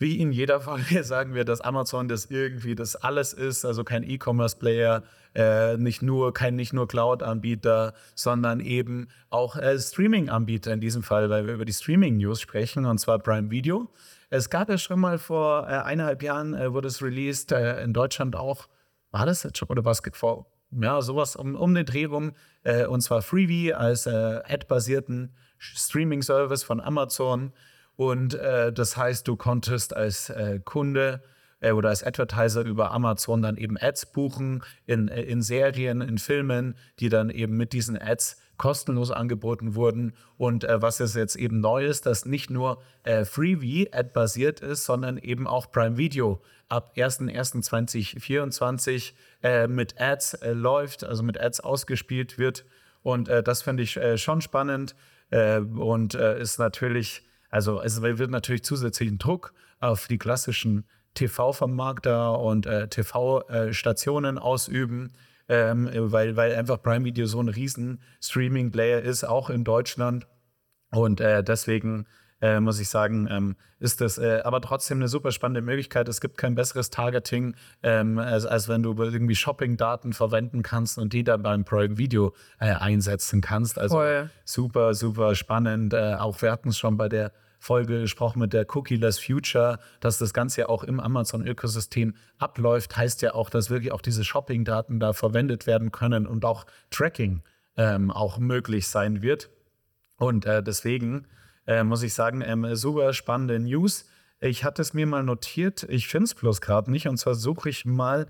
[SPEAKER 3] wie in jeder Folge, sagen wir, dass Amazon das irgendwie das alles ist, also kein E-Commerce-Player, äh, nicht nur, kein nicht nur Cloud-Anbieter, sondern eben auch äh, Streaming-Anbieter in diesem Fall, weil wir über die Streaming-News sprechen, und zwar Prime Video. Es gab ja schon mal vor äh, eineinhalb Jahren, äh, wurde es released, äh, in Deutschland auch, war das jetzt schon, oder was vor, ja, sowas um, um den Dreh rum, äh, und zwar Freebie als ad-basierten Streaming-Service von Amazon. Und äh, das heißt, du konntest als äh, Kunde äh, oder als Advertiser über Amazon dann eben Ads buchen in, äh, in Serien, in Filmen, die dann eben mit diesen Ads kostenlos angeboten wurden. Und äh, was ist jetzt eben neu ist, dass nicht nur äh, Freebie Ad-basiert ist, sondern eben auch Prime Video ab 01.01.2024 äh, mit Ads äh, läuft, also mit Ads ausgespielt wird. Und äh, das finde ich äh, schon spannend und ist natürlich, also es wird natürlich zusätzlichen Druck auf die klassischen TV-Vermarkter und TV-Stationen ausüben ähm, weil, weil einfach Prime Video so ein riesen Streaming-Player ist, auch in Deutschland. Und äh, deswegen äh, muss ich sagen, ähm, ist das äh, aber trotzdem eine super spannende Möglichkeit. Es gibt kein besseres Targeting, ähm, als, als wenn du irgendwie Shopping-Daten verwenden kannst und die dann beim Prime Video äh, einsetzen kannst. Also Voll. super, super spannend. Äh, auch wir hatten es schon bei der Folge gesprochen mit der Cookie-less Future, dass das Ganze ja auch im Amazon-Ökosystem abläuft, heißt ja auch, dass wirklich auch diese Shopping-Daten da verwendet werden können und auch Tracking ähm, auch möglich sein wird. Und äh, deswegen äh, muss ich sagen, ähm, super spannende News. Ich hatte es mir mal notiert, ich finde es bloß gerade nicht. Und zwar suche ich mal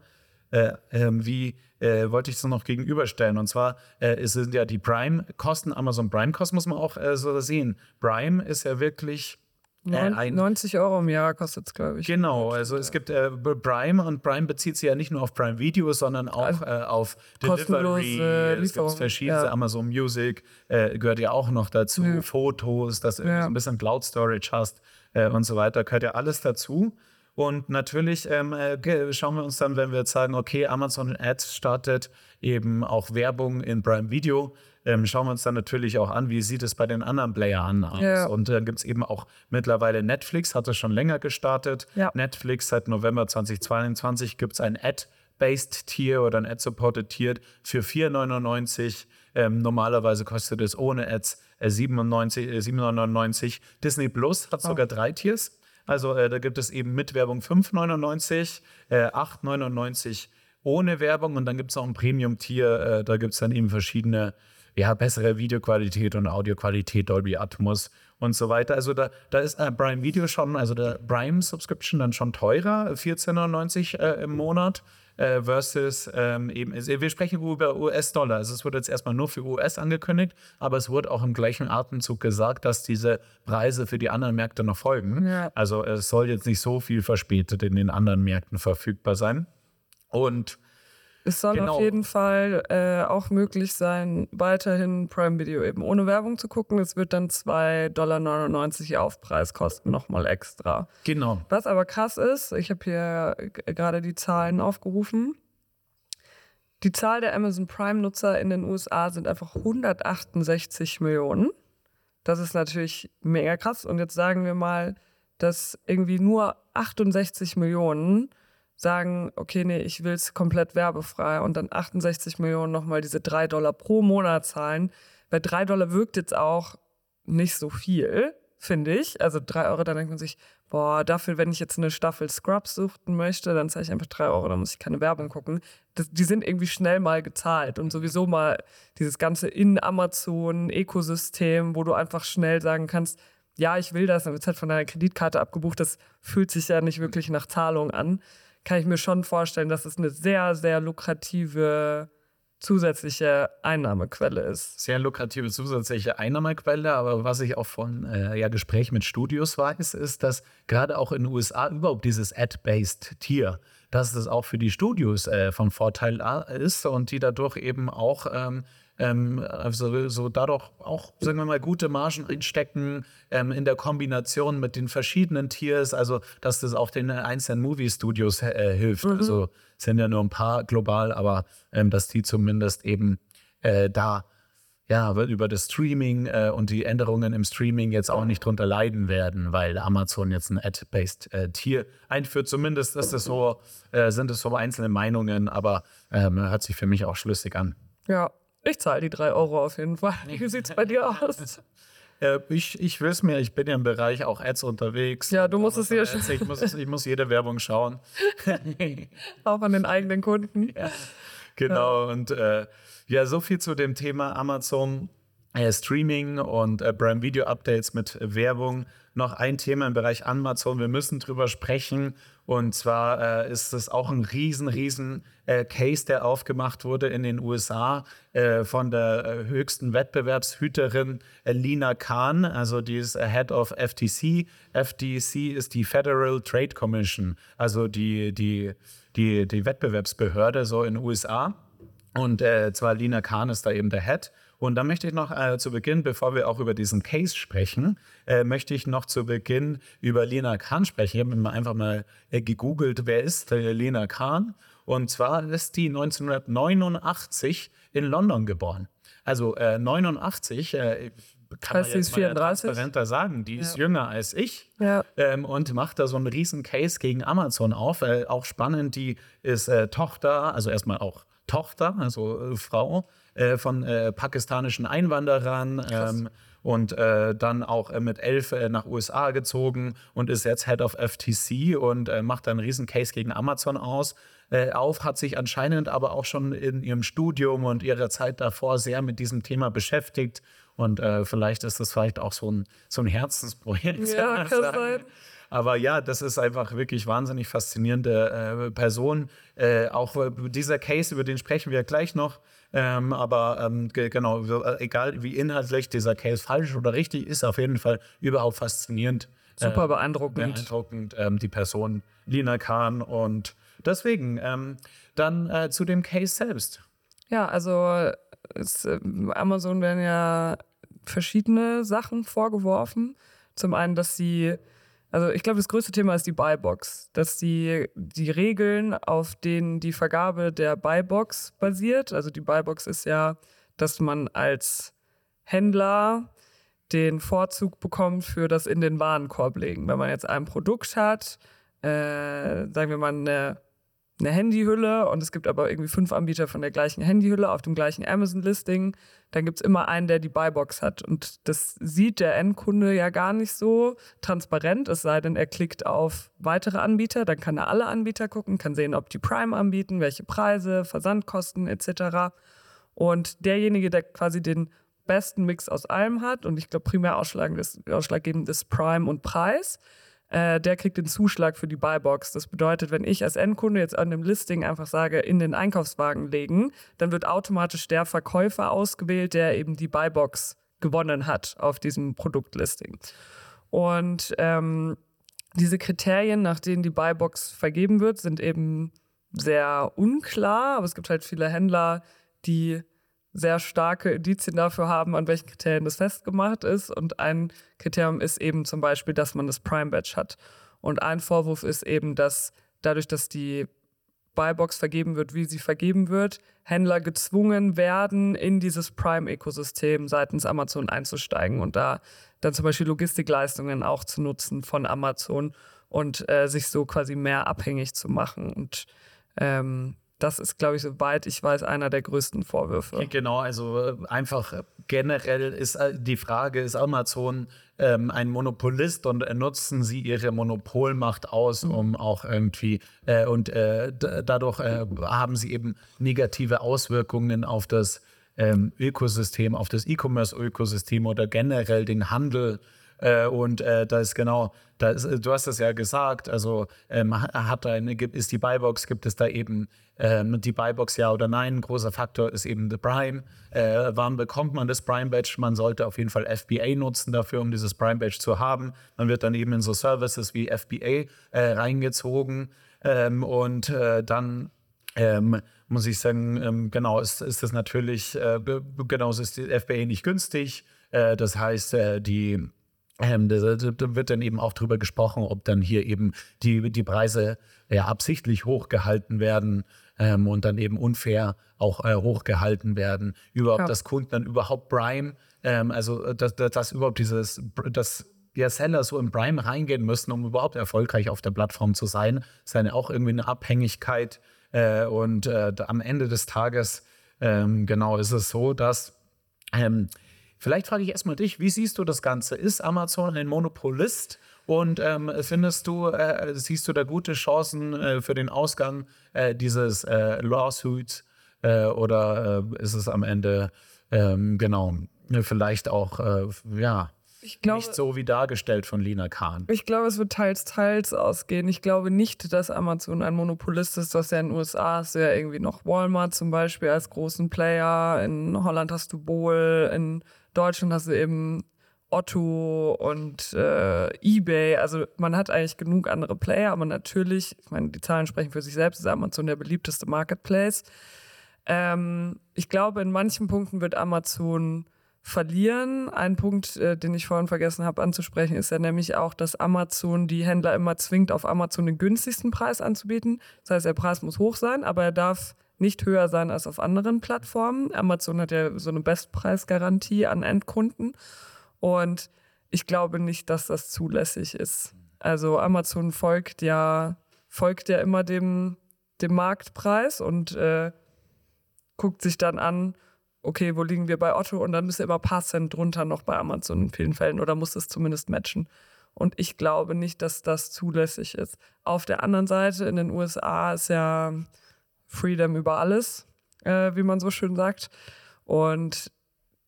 [SPEAKER 3] äh, ähm, wie äh, wollte ich es noch gegenüberstellen. Und zwar äh, sind ja die Prime-Kosten, Amazon Prime-Kosten muss man auch äh, so sehen. Prime ist ja wirklich.
[SPEAKER 2] Äh, 90 Euro im Jahr kostet es, glaube ich.
[SPEAKER 3] Genau, also es gibt äh, Prime und Prime bezieht sich ja nicht nur auf Prime Video, sondern auch äh, auf Delivery. Es gibt verschiedene, ja. Amazon Music gehört ja auch noch dazu, ja. Fotos, dass du ja. ein bisschen Cloud Storage hast und so weiter, gehört ja alles dazu. Und natürlich ähm, äh, schauen wir uns dann, wenn wir jetzt sagen, okay, Amazon Ads startet eben auch Werbung in Prime Video, ähm, schauen wir uns dann natürlich auch an, wie sieht es bei den anderen Playern aus. Ja. Und dann gibt es eben auch mittlerweile Netflix, hat es schon länger gestartet. Ja. Netflix seit November 2022 gibt es ein Ad-Based Tier oder ein Ad-Supported Tier für 4,99. Ähm, normalerweise kostet es ohne Ads äh, 97, äh, 7,99. Disney Plus hat oh. sogar drei Tiers. Also äh, da gibt es eben mit Werbung 5,99, äh, 8,99 ohne Werbung und dann gibt es auch ein Premium-Tier, äh, da gibt es dann eben verschiedene, ja, bessere Videoqualität und Audioqualität, Dolby Atmos und so weiter. Also da, da ist äh, Prime Video schon, also der Prime Subscription dann schon teurer, 14,99 äh, im Monat äh, versus ähm, eben, wir sprechen über US-Dollar. Also es wurde jetzt erstmal nur für US angekündigt, aber es wurde auch im gleichen Atemzug gesagt, dass diese Preise für die anderen Märkte noch folgen. Ja. Also es soll jetzt nicht so viel verspätet in den anderen Märkten verfügbar sein. Und
[SPEAKER 2] es soll genau. auf jeden Fall äh, auch möglich sein, weiterhin Prime Video eben ohne Werbung zu gucken. Es wird dann 2,99 Dollar Aufpreis kosten, nochmal extra.
[SPEAKER 3] Genau.
[SPEAKER 2] Was aber krass ist, ich habe hier gerade die Zahlen aufgerufen. Die Zahl der Amazon Prime-Nutzer in den USA sind einfach 168 Millionen. Das ist natürlich mega krass. Und jetzt sagen wir mal, dass irgendwie nur 68 Millionen sagen, okay, nee, ich will es komplett werbefrei und dann 68 Millionen nochmal diese 3 Dollar pro Monat zahlen. Weil 3 Dollar wirkt jetzt auch nicht so viel, finde ich. Also 3 Euro, da denkt man sich, boah, dafür, wenn ich jetzt eine Staffel Scrubs suchten möchte, dann zahle ich einfach 3 Euro, dann muss ich keine Werbung gucken. Das, die sind irgendwie schnell mal gezahlt und sowieso mal dieses ganze in Amazon-Ökosystem, wo du einfach schnell sagen kannst, ja, ich will das, dann wird es halt von deiner Kreditkarte abgebucht. Das fühlt sich ja nicht wirklich nach Zahlung an kann ich mir schon vorstellen, dass es eine sehr, sehr lukrative zusätzliche Einnahmequelle ist.
[SPEAKER 3] Sehr lukrative zusätzliche Einnahmequelle, aber was ich auch von äh, ja, Gesprächen mit Studios weiß, ist, dass gerade auch in den USA überhaupt dieses Ad-Based Tier, dass das auch für die Studios äh, von Vorteil äh, ist und die dadurch eben auch ähm, ähm, also so dadurch auch, sagen wir mal, gute Margen reinstecken ähm, in der Kombination mit den verschiedenen Tiers, also dass das auch den einzelnen Movie-Studios äh, hilft. Mhm. Also sind ja nur ein paar global, aber ähm, dass die zumindest eben äh, da ja, über das Streaming äh, und die Änderungen im Streaming jetzt auch nicht drunter leiden werden, weil Amazon jetzt ein Ad-based äh, Tier einführt. Zumindest ist das so, äh, sind es so einzelne Meinungen, aber ähm, hört sich für mich auch schlüssig an.
[SPEAKER 2] Ja, ich zahle die drei Euro auf jeden Fall. Wie sieht es bei dir aus?
[SPEAKER 3] Ich, ich will es mir, ich bin ja im Bereich auch Ads unterwegs.
[SPEAKER 2] Ja, du musst es hier
[SPEAKER 3] schon. Ich muss, ich muss jede Werbung schauen.
[SPEAKER 2] auch an den eigenen Kunden.
[SPEAKER 3] Ja. Genau, ja. und äh, ja, so viel zu dem Thema Amazon äh, Streaming und äh, Prime Video Updates mit Werbung noch ein Thema im Bereich Amazon. Wir müssen drüber sprechen. Und zwar äh, ist es auch ein riesen, riesen äh, Case, der aufgemacht wurde in den USA äh, von der äh, höchsten Wettbewerbshüterin äh, Lina Khan, also die ist Head of FTC. FTC ist die Federal Trade Commission, also die, die, die, die Wettbewerbsbehörde so in den USA. Und äh, zwar Lina Khan ist da eben der Head. Und dann möchte ich noch äh, zu Beginn, bevor wir auch über diesen Case sprechen, äh, möchte ich noch zu Beginn über Lena Kahn sprechen. Ich habe mir einfach mal äh, gegoogelt, wer ist äh, Lena Kahn? Und zwar ist die 1989 in London geboren. Also 89, äh, kann
[SPEAKER 2] heißt,
[SPEAKER 3] man jetzt
[SPEAKER 2] ist
[SPEAKER 3] mal
[SPEAKER 2] 34?
[SPEAKER 3] transparenter sagen, die ist
[SPEAKER 2] Ja.
[SPEAKER 3] jünger als ich
[SPEAKER 2] Ja.
[SPEAKER 3] ähm, und macht da so einen riesen Case gegen Amazon auf. Äh, auch spannend, die ist äh, Tochter, also erstmal auch Tochter, also äh, Frau äh, von äh, pakistanischen Einwanderern. Ähm, und äh, dann auch äh, mit elf äh, nach USA gezogen und ist jetzt Head of FTC und macht da einen riesen Case gegen Amazon aus. Auf, hat sich anscheinend aber auch schon in ihrem Studium und ihrer Zeit davor sehr mit diesem Thema beschäftigt. Und vielleicht ist das vielleicht auch so ein, so ein Herzensprojekt.
[SPEAKER 2] Ja, kann sein.
[SPEAKER 3] Aber ja, das ist einfach wirklich wahnsinnig faszinierende äh, Person. Äh, auch äh, dieser Case, über den sprechen wir gleich noch. Ähm, aber ähm, ge- genau, äh, egal wie inhaltlich dieser Case falsch oder richtig ist, auf jeden Fall überhaupt faszinierend.
[SPEAKER 2] Super
[SPEAKER 3] äh,
[SPEAKER 2] beeindruckend.
[SPEAKER 3] beeindruckend, ähm, die Person Lina Kahn. Und deswegen ähm, dann äh, zu dem Case selbst.
[SPEAKER 2] Ja, also es, Amazon werden ja verschiedene Sachen vorgeworfen. Zum einen, dass sie, also ich glaube, das größte Thema ist die Buybox, dass die, die Regeln, auf denen die Vergabe der Buybox basiert, also die Buybox ist ja, dass man als Händler den Vorzug bekommt für das in den Warenkorb legen. Wenn man jetzt ein Produkt hat, äh, sagen wir mal eine eine Handyhülle und es gibt aber irgendwie fünf Anbieter von der gleichen Handyhülle auf dem gleichen Amazon-Listing, dann gibt es immer einen, der die Buybox hat. Und das sieht der Endkunde ja gar nicht so transparent, es sei denn, er klickt auf weitere Anbieter, dann kann er alle Anbieter gucken, kann sehen, ob die Prime anbieten, welche Preise, Versandkosten etc. Und derjenige, der quasi den besten Mix aus allem hat, und ich glaube, primär ausschlaggebend ist, Prime und Preis, äh, der kriegt den Zuschlag für die Buybox. Das bedeutet, wenn ich als Endkunde jetzt an dem Listing einfach sage, in den Einkaufswagen legen, dann wird automatisch der Verkäufer ausgewählt, der eben die Buybox gewonnen hat auf diesem Produktlisting. Und ähm, diese Kriterien, nach denen die Buybox vergeben wird, sind eben sehr unklar, aber es gibt halt viele Händler, die sehr starke Indizien dafür haben, an welchen Kriterien das festgemacht ist. Und ein Kriterium ist eben zum Beispiel, dass man das Prime Badge hat. Und ein Vorwurf ist eben, dass dadurch, dass die Buybox vergeben wird, wie sie vergeben wird, Händler gezwungen werden, in dieses Prime-Ökosystem seitens Amazon einzusteigen und da dann zum Beispiel Logistikleistungen auch zu nutzen von Amazon und äh, sich so quasi mehr abhängig zu machen. Und ähm, das ist, glaube ich, soweit ich weiß, einer der größten Vorwürfe.
[SPEAKER 3] Genau, also äh, einfach generell ist äh, die Frage, ist Amazon ähm, ein Monopolist und äh, nutzen sie ihre Monopolmacht aus, um auch irgendwie äh, und äh, dadurch äh, haben sie eben negative Auswirkungen auf das ähm, Ökosystem, auf das E-Commerce-Ökosystem oder generell den Handel. Äh, und äh, da ist genau, da ist, du hast es ja gesagt, also ähm, ha- hat da eine, ist die Buybox, gibt es da eben ähm, die Buybox ja oder nein? Ein großer Faktor ist eben der Prime. Äh, wann bekommt man das Prime Badge? Man sollte auf jeden Fall FBA nutzen dafür, um dieses Prime Badge zu haben. Man wird dann eben in so Services wie FBA äh, reingezogen ähm, und äh, dann ähm, muss ich sagen, ähm, genau, ist, ist das natürlich, äh, be- genau, ist die FBA nicht günstig. Äh, das heißt, äh, die ähm, da, da wird dann eben auch drüber gesprochen, ob dann hier eben die, die Preise ja, absichtlich hochgehalten werden ähm, und dann eben unfair auch äh, hochgehalten werden. Überhaupt,
[SPEAKER 2] Ja.
[SPEAKER 3] dass Kunden dann überhaupt Prime, ähm, also äh, dass, dass, überhaupt dieses, dass ja, Seller so in Prime reingehen müssen, um überhaupt erfolgreich auf der Plattform zu sein, ist dann auch irgendwie eine Abhängigkeit. Äh, und äh, am Ende des Tages, ähm, genau, ist es so, dass ähm, vielleicht frage ich erstmal dich, wie siehst du das Ganze? Ist Amazon ein Monopolist? Und ähm, findest du, äh, siehst du da gute Chancen äh, für den Ausgang äh, dieses äh, Lawsuits? Äh, oder äh, ist es am Ende, ähm, genau, vielleicht auch, äh, ja,
[SPEAKER 2] Ich glaube,
[SPEAKER 3] nicht so wie dargestellt von Lina Kahn.
[SPEAKER 2] Ich glaube, es wird teils, teils ausgehen. Ich glaube nicht, dass Amazon ein Monopolist ist. Das ja in den USA hast du ja irgendwie noch Walmart zum Beispiel als großen Player. In Holland hast du Bohl. In Deutschland hast du eben Otto und äh, eBay. Also man hat eigentlich genug andere Player, aber natürlich, ich meine, die Zahlen sprechen für sich selbst, ist Amazon der beliebteste Marketplace. Ähm, ich glaube, in manchen Punkten wird Amazon verlieren. Ein Punkt, äh, den ich vorhin vergessen habe anzusprechen, ist ja nämlich auch, dass Amazon die Händler immer zwingt, auf Amazon den günstigsten Preis anzubieten. Das heißt, der Preis muss hoch sein, aber er darf nicht höher sein als auf anderen Plattformen. Amazon hat ja so eine Bestpreisgarantie an Endkunden. Und ich glaube nicht, dass das zulässig ist. Also Amazon folgt ja, folgt ja immer dem, dem Marktpreis und äh, guckt sich dann an, okay, wo liegen wir bei Otto? Und dann du immer ein paar Cent drunter noch bei Amazon in vielen Fällen oder muss es zumindest matchen. Und ich glaube nicht, dass das zulässig ist. Auf der anderen Seite, in den USA ist ja Freedom über alles, äh, wie man so schön sagt. Und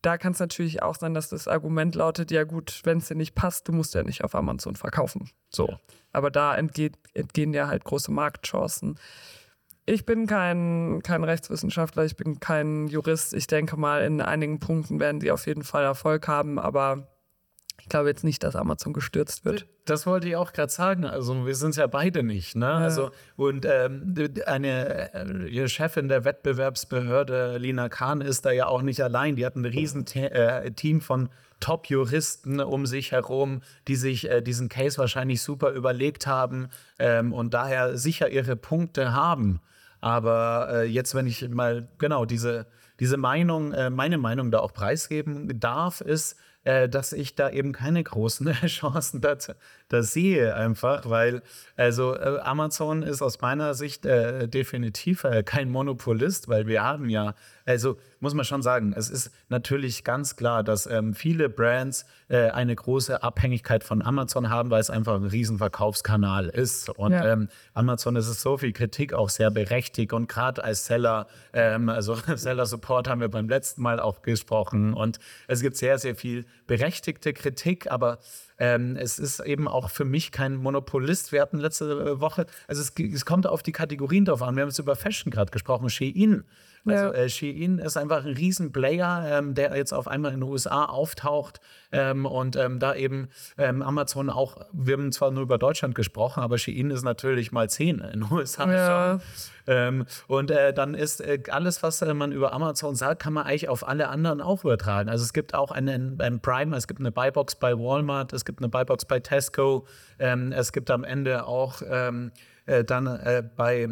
[SPEAKER 2] da kann es natürlich auch sein, dass das Argument lautet, ja gut, wenn es dir nicht passt, du musst ja nicht auf Amazon verkaufen. So. Aber da entgeht, entgehen ja halt große Marktchancen. Ich bin kein, kein Rechtswissenschaftler, ich bin kein Jurist. Ich denke mal, in einigen Punkten werden die auf jeden Fall Erfolg haben, aber ich glaube jetzt nicht, dass Amazon gestürzt wird.
[SPEAKER 3] Das wollte ich auch gerade sagen. Also wir sind es ja beide nicht. Ne? Also und ähm, eine äh, Chefin der Wettbewerbsbehörde Lina Kahn ist da ja auch nicht allein. Die hat ein riesen Te äh, Team von Top-Juristen um sich herum, die sich äh, diesen Case wahrscheinlich super überlegt haben ähm, und daher sicher ihre Punkte haben. Aber äh, jetzt, wenn ich mal genau diese, diese Meinung, äh, meine Meinung da auch preisgeben darf, ist, äh, dass ich da eben keine großen Chancen da, da sehe, einfach, weil also äh, Amazon ist aus meiner Sicht äh, definitiv äh, kein Monopolist, weil wir haben ja, also muss man schon sagen, es ist natürlich ganz klar, dass ähm, viele Brands äh, eine große Abhängigkeit von Amazon haben, weil es einfach ein Riesenverkaufskanal ist. Und
[SPEAKER 2] Ja.
[SPEAKER 3] ähm, Amazon ist es so viel Kritik auch sehr berechtigt und gerade als Seller, ähm, also Seller Support haben wir beim letzten Mal auch gesprochen und es gibt sehr, sehr viel berechtigte Kritik, aber ähm, es ist eben auch für mich kein Monopolist. Wir hatten letzte Woche, also es, es kommt auf die Kategorien drauf an. Wir haben jetzt über Fashion gerade gesprochen, Shein. Also
[SPEAKER 2] Ja.
[SPEAKER 3] äh, Shein ist einfach ein Riesenplayer, ähm, der jetzt auf einmal in den USA auftaucht ähm, und ähm, da eben ähm, Amazon auch, wir haben zwar nur über Deutschland gesprochen, aber Shein ist natürlich mal 10 in den USA
[SPEAKER 2] Ja.
[SPEAKER 3] schon. Ähm, und äh, dann ist äh, alles, was äh, man über Amazon sagt, kann man eigentlich auf alle anderen auch übertragen. Also es gibt auch einen, einen Prime, es gibt eine Buybox bei Walmart, es gibt eine Buybox bei Tesco, ähm, es gibt am Ende auch ähm, äh, dann äh, bei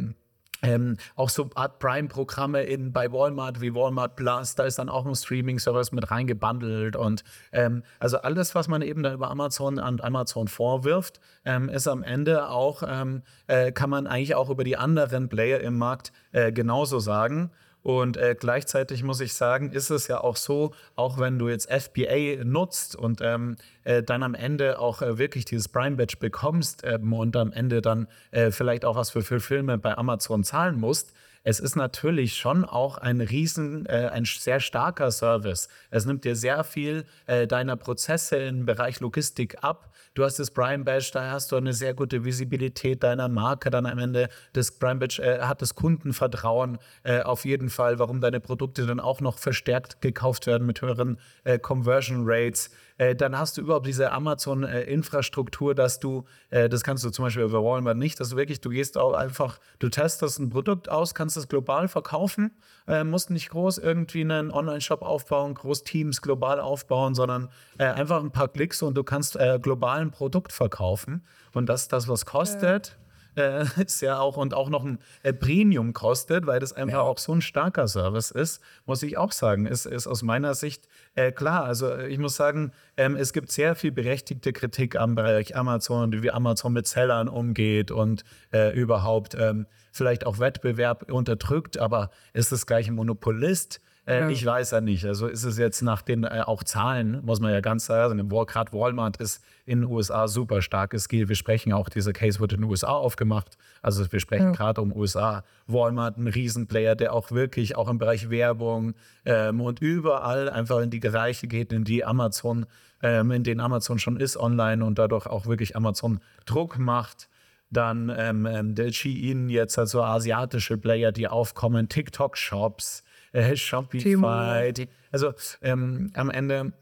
[SPEAKER 3] ähm, auch so Art Prime-Programme in bei Walmart wie Walmart Plus, da ist dann auch ein Streaming-Service mit reingebundelt und ähm, also alles, was man eben da über Amazon und Amazon vorwirft, ähm, ist am Ende auch, ähm, äh, kann man eigentlich auch über die anderen Player im Markt äh, genauso sagen. Und äh, gleichzeitig muss ich sagen, ist es ja auch so, auch wenn du jetzt FBA nutzt und ähm, äh, dann am Ende auch äh, wirklich dieses Prime Badge bekommst ähm, und am Ende dann äh, vielleicht auch was für, für Filme bei Amazon zahlen musst, es ist natürlich schon auch ein riesen, äh, ein sehr starker Service. Es nimmt dir sehr viel äh, deiner Prozesse im Bereich Logistik ab. Du hast das Prime Badge, da hast du eine sehr gute Visibilität deiner Marke. Dann am Ende das Prime Badge äh, hat das Kundenvertrauen äh, auf jeden Fall, warum deine Produkte dann auch noch verstärkt gekauft werden mit höheren äh, Conversion Rates. Äh, dann hast du überhaupt diese Amazon-Infrastruktur, dass du, äh, das kannst du zum Beispiel über Walmart nicht, dass du wirklich, du gehst auch einfach, du testest ein Produkt aus, kannst es global verkaufen, äh, musst nicht groß irgendwie einen Online-Shop aufbauen, groß Teams global aufbauen, sondern äh, einfach ein paar Klicks und du kannst äh, global ein Produkt verkaufen. Und das, das was kostet, äh, ist ja auch und auch noch ein äh, Premium kostet, weil das einfach auch so ein starker Service ist, muss ich auch sagen, ist, ist aus meiner Sicht äh, klar. Also äh, ich muss sagen, ähm, es gibt sehr viel berechtigte Kritik am Bereich Amazon, wie Amazon mit Sellern umgeht und äh, überhaupt ähm, vielleicht auch Wettbewerb unterdrückt, aber ist es gleich ein Monopolist? Äh,
[SPEAKER 2] Ja.
[SPEAKER 3] Ich weiß ja nicht. Also ist es jetzt nach den äh, auch Zahlen, muss man ja ganz sagen, also gerade Walmart ist in den USA super stark. Es geht, wir sprechen auch, dieser Case wird in den USA aufgemacht. Also wir sprechen
[SPEAKER 2] Ja.
[SPEAKER 3] gerade um USA. Walmart, ein Riesenplayer, der auch wirklich auch im Bereich Werbung ähm, und überall einfach in die Bereiche geht, in die Amazon, ähm, in denen Amazon schon ist online und dadurch auch wirklich Amazon Druck macht. Dann ähm, ähm, der Shein, jetzt also asiatische Player, die aufkommen, TikTok-Shops, äh, Shopify. Die, also ähm, am Ende,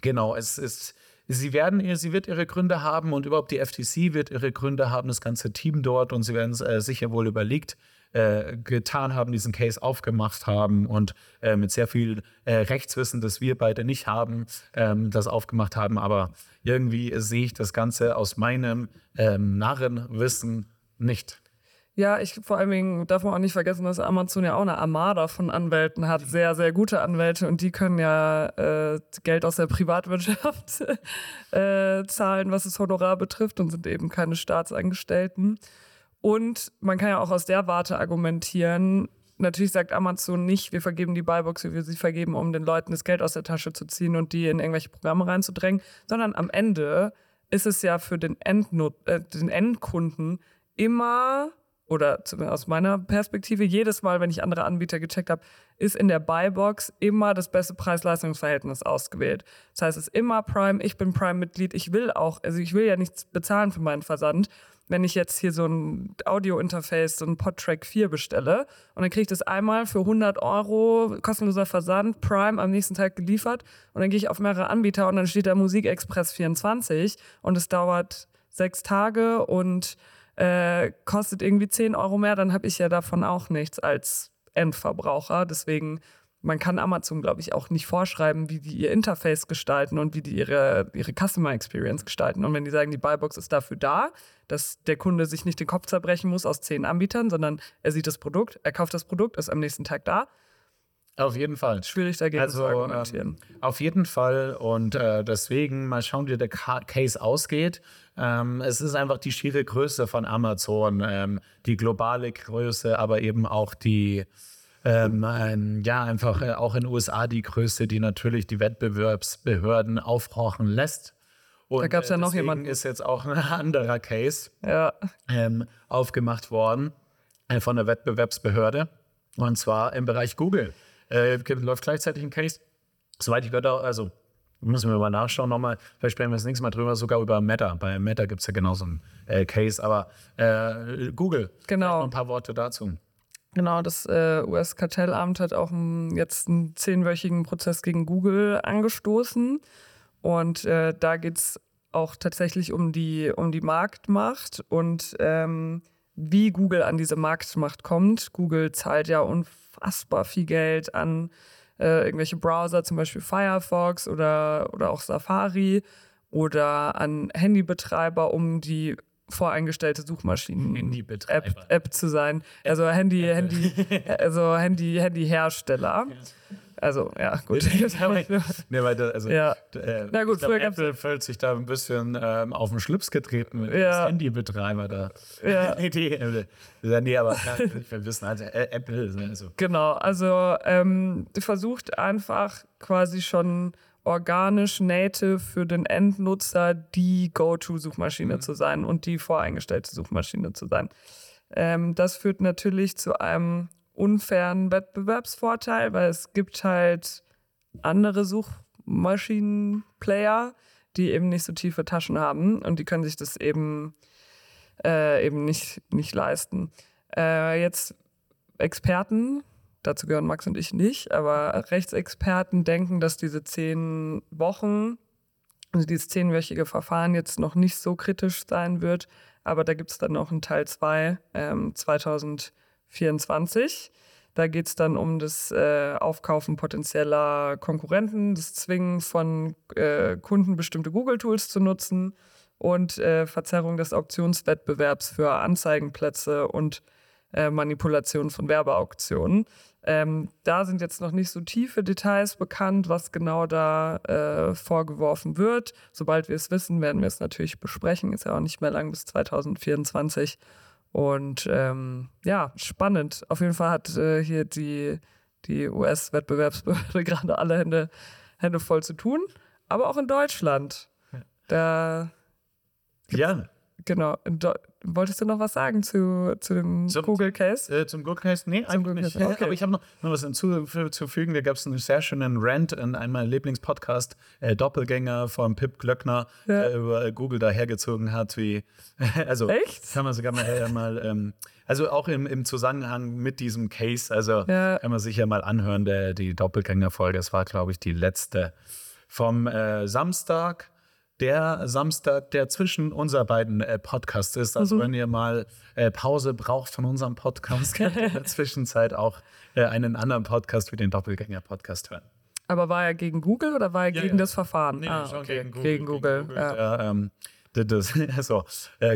[SPEAKER 3] genau, es ist, sie werden, ihr- sie wird ihre Gründe haben und überhaupt die FTC wird ihre Gründe haben, das ganze Team dort und sie werden es äh, sicher wohl überlegt äh, getan haben, diesen Case aufgemacht haben und äh, mit sehr viel äh, Rechtswissen, das wir beide nicht haben, ähm, das aufgemacht haben. Aber irgendwie sehe ich das Ganze aus meinem ähm, Narrenwissen nicht.
[SPEAKER 2] Ja, ich vor allen Dingen darf man auch nicht vergessen, dass Amazon ja auch eine Armada von Anwälten hat, sehr, sehr gute Anwälte und die können ja äh, Geld aus der Privatwirtschaft äh, zahlen, was das Honorar betrifft und sind eben keine Staatsangestellten. Und man kann ja auch aus der Warte argumentieren, natürlich sagt Amazon nicht, wir vergeben die Buybox, wie wir sie vergeben, um den Leuten das Geld aus der Tasche zu ziehen und die in irgendwelche Programme reinzudrängen, sondern am Ende ist es ja für den, Endnut äh, den Endkunden immer oder zumindest aus meiner Perspektive, jedes Mal, wenn ich andere Anbieter gecheckt habe, ist in der Buybox immer das beste Preis-Leistungs-Verhältnis ausgewählt. Das heißt, es ist immer Prime, ich bin Prime-Mitglied, ich will auch, also ich will ja nichts bezahlen für meinen Versand. Wenn ich jetzt hier so ein Audio-Interface, so ein Podtrack 4 bestelle und dann kriege ich das einmal für 100 Euro kostenloser Versand, Prime am nächsten Tag geliefert und dann gehe ich auf mehrere Anbieter und dann steht da Musikexpress 24 und es dauert sechs Tage und äh, kostet irgendwie 10 Euro mehr, dann habe ich ja davon auch nichts als Endverbraucher. Deswegen, man kann Amazon, glaube ich, auch nicht vorschreiben, wie die ihr Interface gestalten und wie die ihre, ihre Customer Experience gestalten. Und wenn die sagen, die Buybox ist dafür da, dass der Kunde sich nicht den Kopf zerbrechen muss aus zehn Anbietern, sondern er sieht das Produkt, er kauft das Produkt, ist am nächsten Tag da,
[SPEAKER 3] Auf jeden Fall.
[SPEAKER 2] schwierig dagegen
[SPEAKER 3] Also,
[SPEAKER 2] zu argumentieren.
[SPEAKER 3] Ähm, auf jeden Fall. Und äh, deswegen mal schauen, wie der Ca Case ausgeht. Ähm, es ist einfach die schiere Größe von Amazon, ähm, die globale Größe, aber eben auch die, ähm, ja, einfach äh, auch in den USA die Größe, die natürlich die Wettbewerbsbehörden aufhorchen lässt. Und,
[SPEAKER 2] Da gab's ja noch
[SPEAKER 3] deswegen
[SPEAKER 2] jemanden.
[SPEAKER 3] ist jetzt auch ein anderer Case
[SPEAKER 2] ja,
[SPEAKER 3] ähm, aufgemacht worden äh, von der Wettbewerbsbehörde. Und zwar im Bereich Google. Äh, läuft gleichzeitig ein Case. Soweit ich gehört habe, also müssen wir mal nachschauen nochmal. Vielleicht sprechen wir das nächste Mal drüber, sogar über Meta. Bei Meta gibt es ja genauso einen äh, Case. Aber äh, Google,
[SPEAKER 2] Genau.
[SPEAKER 3] Noch ein paar Worte dazu.
[SPEAKER 2] Genau, das äh, US-Kartellamt hat auch einen, jetzt einen zehnwöchigen Prozess gegen Google angestoßen. Und äh, da geht es auch tatsächlich um die, um die Marktmacht und ähm, wie Google an diese Marktmacht kommt. Google zahlt ja unfassbar viel Geld an äh, irgendwelche Browser, zum Beispiel Firefox oder, oder auch Safari oder an Handybetreiber, um die voreingestellte Suchmaschinen
[SPEAKER 3] Handybetreiber.
[SPEAKER 2] App, App zu sein. Also Handy, Handy, also Handy, Handyhersteller. Also ja, gut.
[SPEAKER 3] nee, weil da, also,
[SPEAKER 2] Ja.
[SPEAKER 3] äh,
[SPEAKER 2] Na gut,
[SPEAKER 3] glaub, Apple fühlt sich da ein bisschen ähm, auf den Schlips getreten mit
[SPEAKER 2] Ja.
[SPEAKER 3] dem Handybetreiber da.
[SPEAKER 2] Ja.
[SPEAKER 3] nee, die, äh, nee, aber wir wissen halt, äh, Apple, also,
[SPEAKER 2] Genau, also ähm, versucht einfach quasi schon organisch native für den Endnutzer die Go-To-Suchmaschine zu sein und die voreingestellte Suchmaschine zu sein. Ähm, das führt natürlich zu einem unfairen Wettbewerbsvorteil, weil es gibt halt andere Suchmaschinenplayer, die eben nicht so tiefe Taschen haben und die können sich das eben, äh, eben nicht, nicht leisten. Äh, jetzt Experten, dazu gehören Max und ich nicht, aber Rechtsexperten denken, dass diese zehn Wochen, also dieses zehnwöchige Verfahren jetzt noch nicht so kritisch sein wird. Aber da gibt es dann noch einen Teil 2 ähm, 2024. Da geht es dann um das äh, Aufkaufen potenzieller Konkurrenten, das Zwingen von äh, Kunden, bestimmte Google-Tools zu nutzen und äh, Verzerrung des Auktionswettbewerbs für Anzeigenplätze und äh, Manipulation von Werbeauktionen. Ähm, da sind jetzt noch nicht so tiefe Details bekannt, was genau da äh, vorgeworfen wird. Sobald wir es wissen, werden wir es natürlich besprechen. Ist ja auch nicht mehr lang bis 2024. Und ähm, ja, spannend. Auf jeden Fall hat äh, hier die, die US-Wettbewerbsbehörde gerade alle Hände, Hände voll zu tun. Aber auch in Deutschland. Da,
[SPEAKER 3] Ja,
[SPEAKER 2] genau. In Deu Wolltest du noch was sagen zu, zu dem
[SPEAKER 3] Zum-
[SPEAKER 2] Google Case?
[SPEAKER 3] Äh, zum Google Case? Nee, eigentlich
[SPEAKER 2] Google
[SPEAKER 3] nicht.
[SPEAKER 2] Case, okay.
[SPEAKER 3] Aber ich habe noch, noch was hinzuzufügen. Da gab es einen sehr schönen Rant in einem meiner Lieblingspodcast, äh, Doppelgänger von Pip Glöckner,
[SPEAKER 2] Ja.
[SPEAKER 3] der über Google dahergezogen hat, wie, also
[SPEAKER 2] Echt?
[SPEAKER 3] kann man sogar mal, äh, mal ähm, also auch im, im Zusammenhang mit diesem Case, also
[SPEAKER 2] Ja.
[SPEAKER 3] kann man sich ja mal anhören, der, die Doppelgänger-Folge, das war, glaube ich, die letzte vom äh, Samstag. Der Samstag, der zwischen unser beiden äh, Podcasts ist. Also, wenn ihr mal äh, Pause braucht von unserem Podcast, könnt ihr in der Zwischenzeit auch äh, einen anderen Podcast wie den Doppelgänger-Podcast hören.
[SPEAKER 2] Aber war er gegen Google oder war er
[SPEAKER 3] Ja,
[SPEAKER 2] gegen
[SPEAKER 3] ja.
[SPEAKER 2] das Verfahren? ah,
[SPEAKER 3] schon
[SPEAKER 2] okay. Gegen Google. ja.
[SPEAKER 3] Der, ähm, das, also,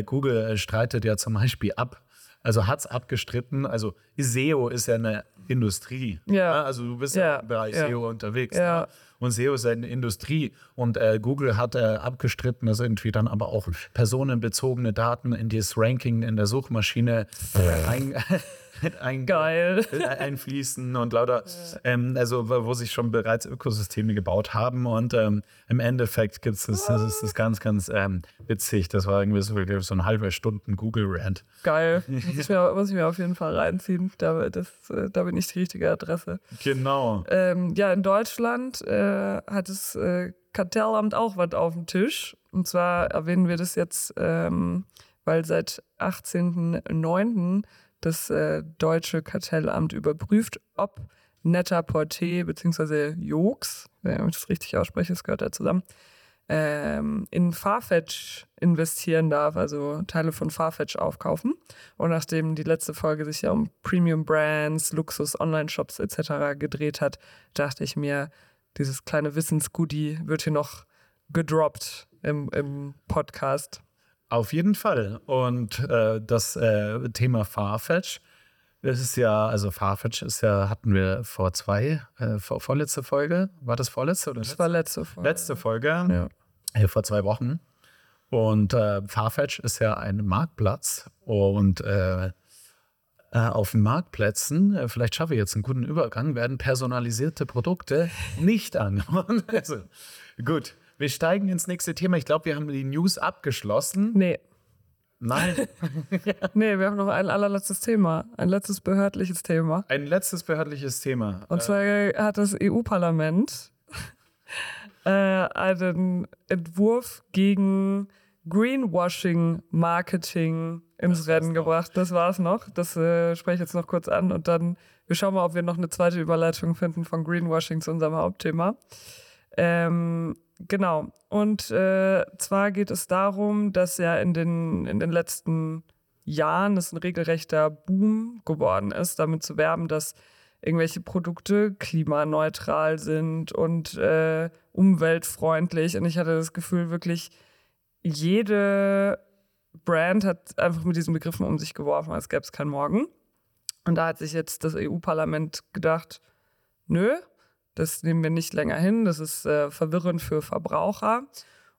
[SPEAKER 3] Google streitet ja zum Beispiel ab, also hat es abgestritten. Also SEO ist ja eine Industrie.
[SPEAKER 2] Ja.
[SPEAKER 3] Also du bist ja,
[SPEAKER 2] Ja,
[SPEAKER 3] im Bereich
[SPEAKER 2] ja.
[SPEAKER 3] SEO unterwegs.
[SPEAKER 2] Ja.
[SPEAKER 3] Ne? Und SEO ist eine Industrie. Und äh, Google hat äh, abgestritten, dass irgendwie dann aber auch personenbezogene Daten in das Ranking in der Suchmaschine äh, ein,
[SPEAKER 2] Geil.
[SPEAKER 3] äh, einfließen und lauter, ähm, also wo sich schon bereits Ökosysteme gebaut haben und ähm, im Endeffekt gibt es das, das ist das ganz, ganz ähm, witzig. Das war irgendwie so, so ein halber Stunden Google-Rant.
[SPEAKER 2] Geil. Muss ich, mir, muss ich mir auf jeden Fall reinziehen. Da, das, äh, da bin ich die richtige Adresse.
[SPEAKER 3] Genau.
[SPEAKER 2] Ähm, ja, in Deutschland äh, hat das äh, Kartellamt auch was auf dem Tisch. Und zwar erwähnen wir das jetzt, ähm, weil seit 18.09. das äh, deutsche Kartellamt überprüft, ob Net-a-Porter bzw. Joox, wenn ich das richtig ausspreche, das gehört ja zusammen, ähm, in Farfetch investieren darf, also Teile von Farfetch aufkaufen. Und nachdem die letzte Folge sich ja um Premium Brands, Luxus, Online-Shops etc. gedreht hat, dachte ich mir, dieses kleine Wissensgoodie wird hier noch gedroppt im, im Podcast.
[SPEAKER 3] Auf jeden Fall. Und äh, das äh, Thema Farfetch, das ist ja, also Farfetch ist ja, hatten wir vor zwei, äh, vor, vorletzte Folge. War das vorletzte oder
[SPEAKER 2] Das war letzte Folge.
[SPEAKER 3] letzte Folge?
[SPEAKER 2] Ja.
[SPEAKER 3] äh, vor zwei Wochen. Und äh, Farfetch ist ja ein Marktplatz und äh, auf Marktplätzen, vielleicht schaffe ich jetzt einen guten Übergang, werden personalisierte Produkte nicht angeboten. also, gut, wir steigen ins nächste Thema. Ich glaube, wir haben die News abgeschlossen.
[SPEAKER 2] Nee.
[SPEAKER 3] Nein,
[SPEAKER 2] Nee, wir haben noch ein allerletztes Thema. Ein letztes behördliches Thema.
[SPEAKER 3] ein letztes behördliches Thema.
[SPEAKER 2] Und zwar hat das EU-Parlament äh, einen Entwurf gegen Greenwashing-Marketing ins Rennen gebracht. Das war's noch. Das äh, spreche ich jetzt noch kurz an und dann wir schauen mal, ob wir noch eine zweite Überleitung finden von Greenwashing zu unserem Hauptthema. Ähm, genau. Und äh, zwar geht es darum, dass ja in den, in den letzten Jahren es ein regelrechter Boom geworden ist, damit zu werben, dass irgendwelche Produkte klimaneutral sind und äh, umweltfreundlich. Und ich hatte das Gefühl, wirklich jede Brand hat einfach mit diesen Begriffen um sich geworfen, als gäbe es kein Morgen. Und da hat sich jetzt das EU-Parlament gedacht, nö, das nehmen wir nicht länger hin, das ist äh, verwirrend für Verbraucher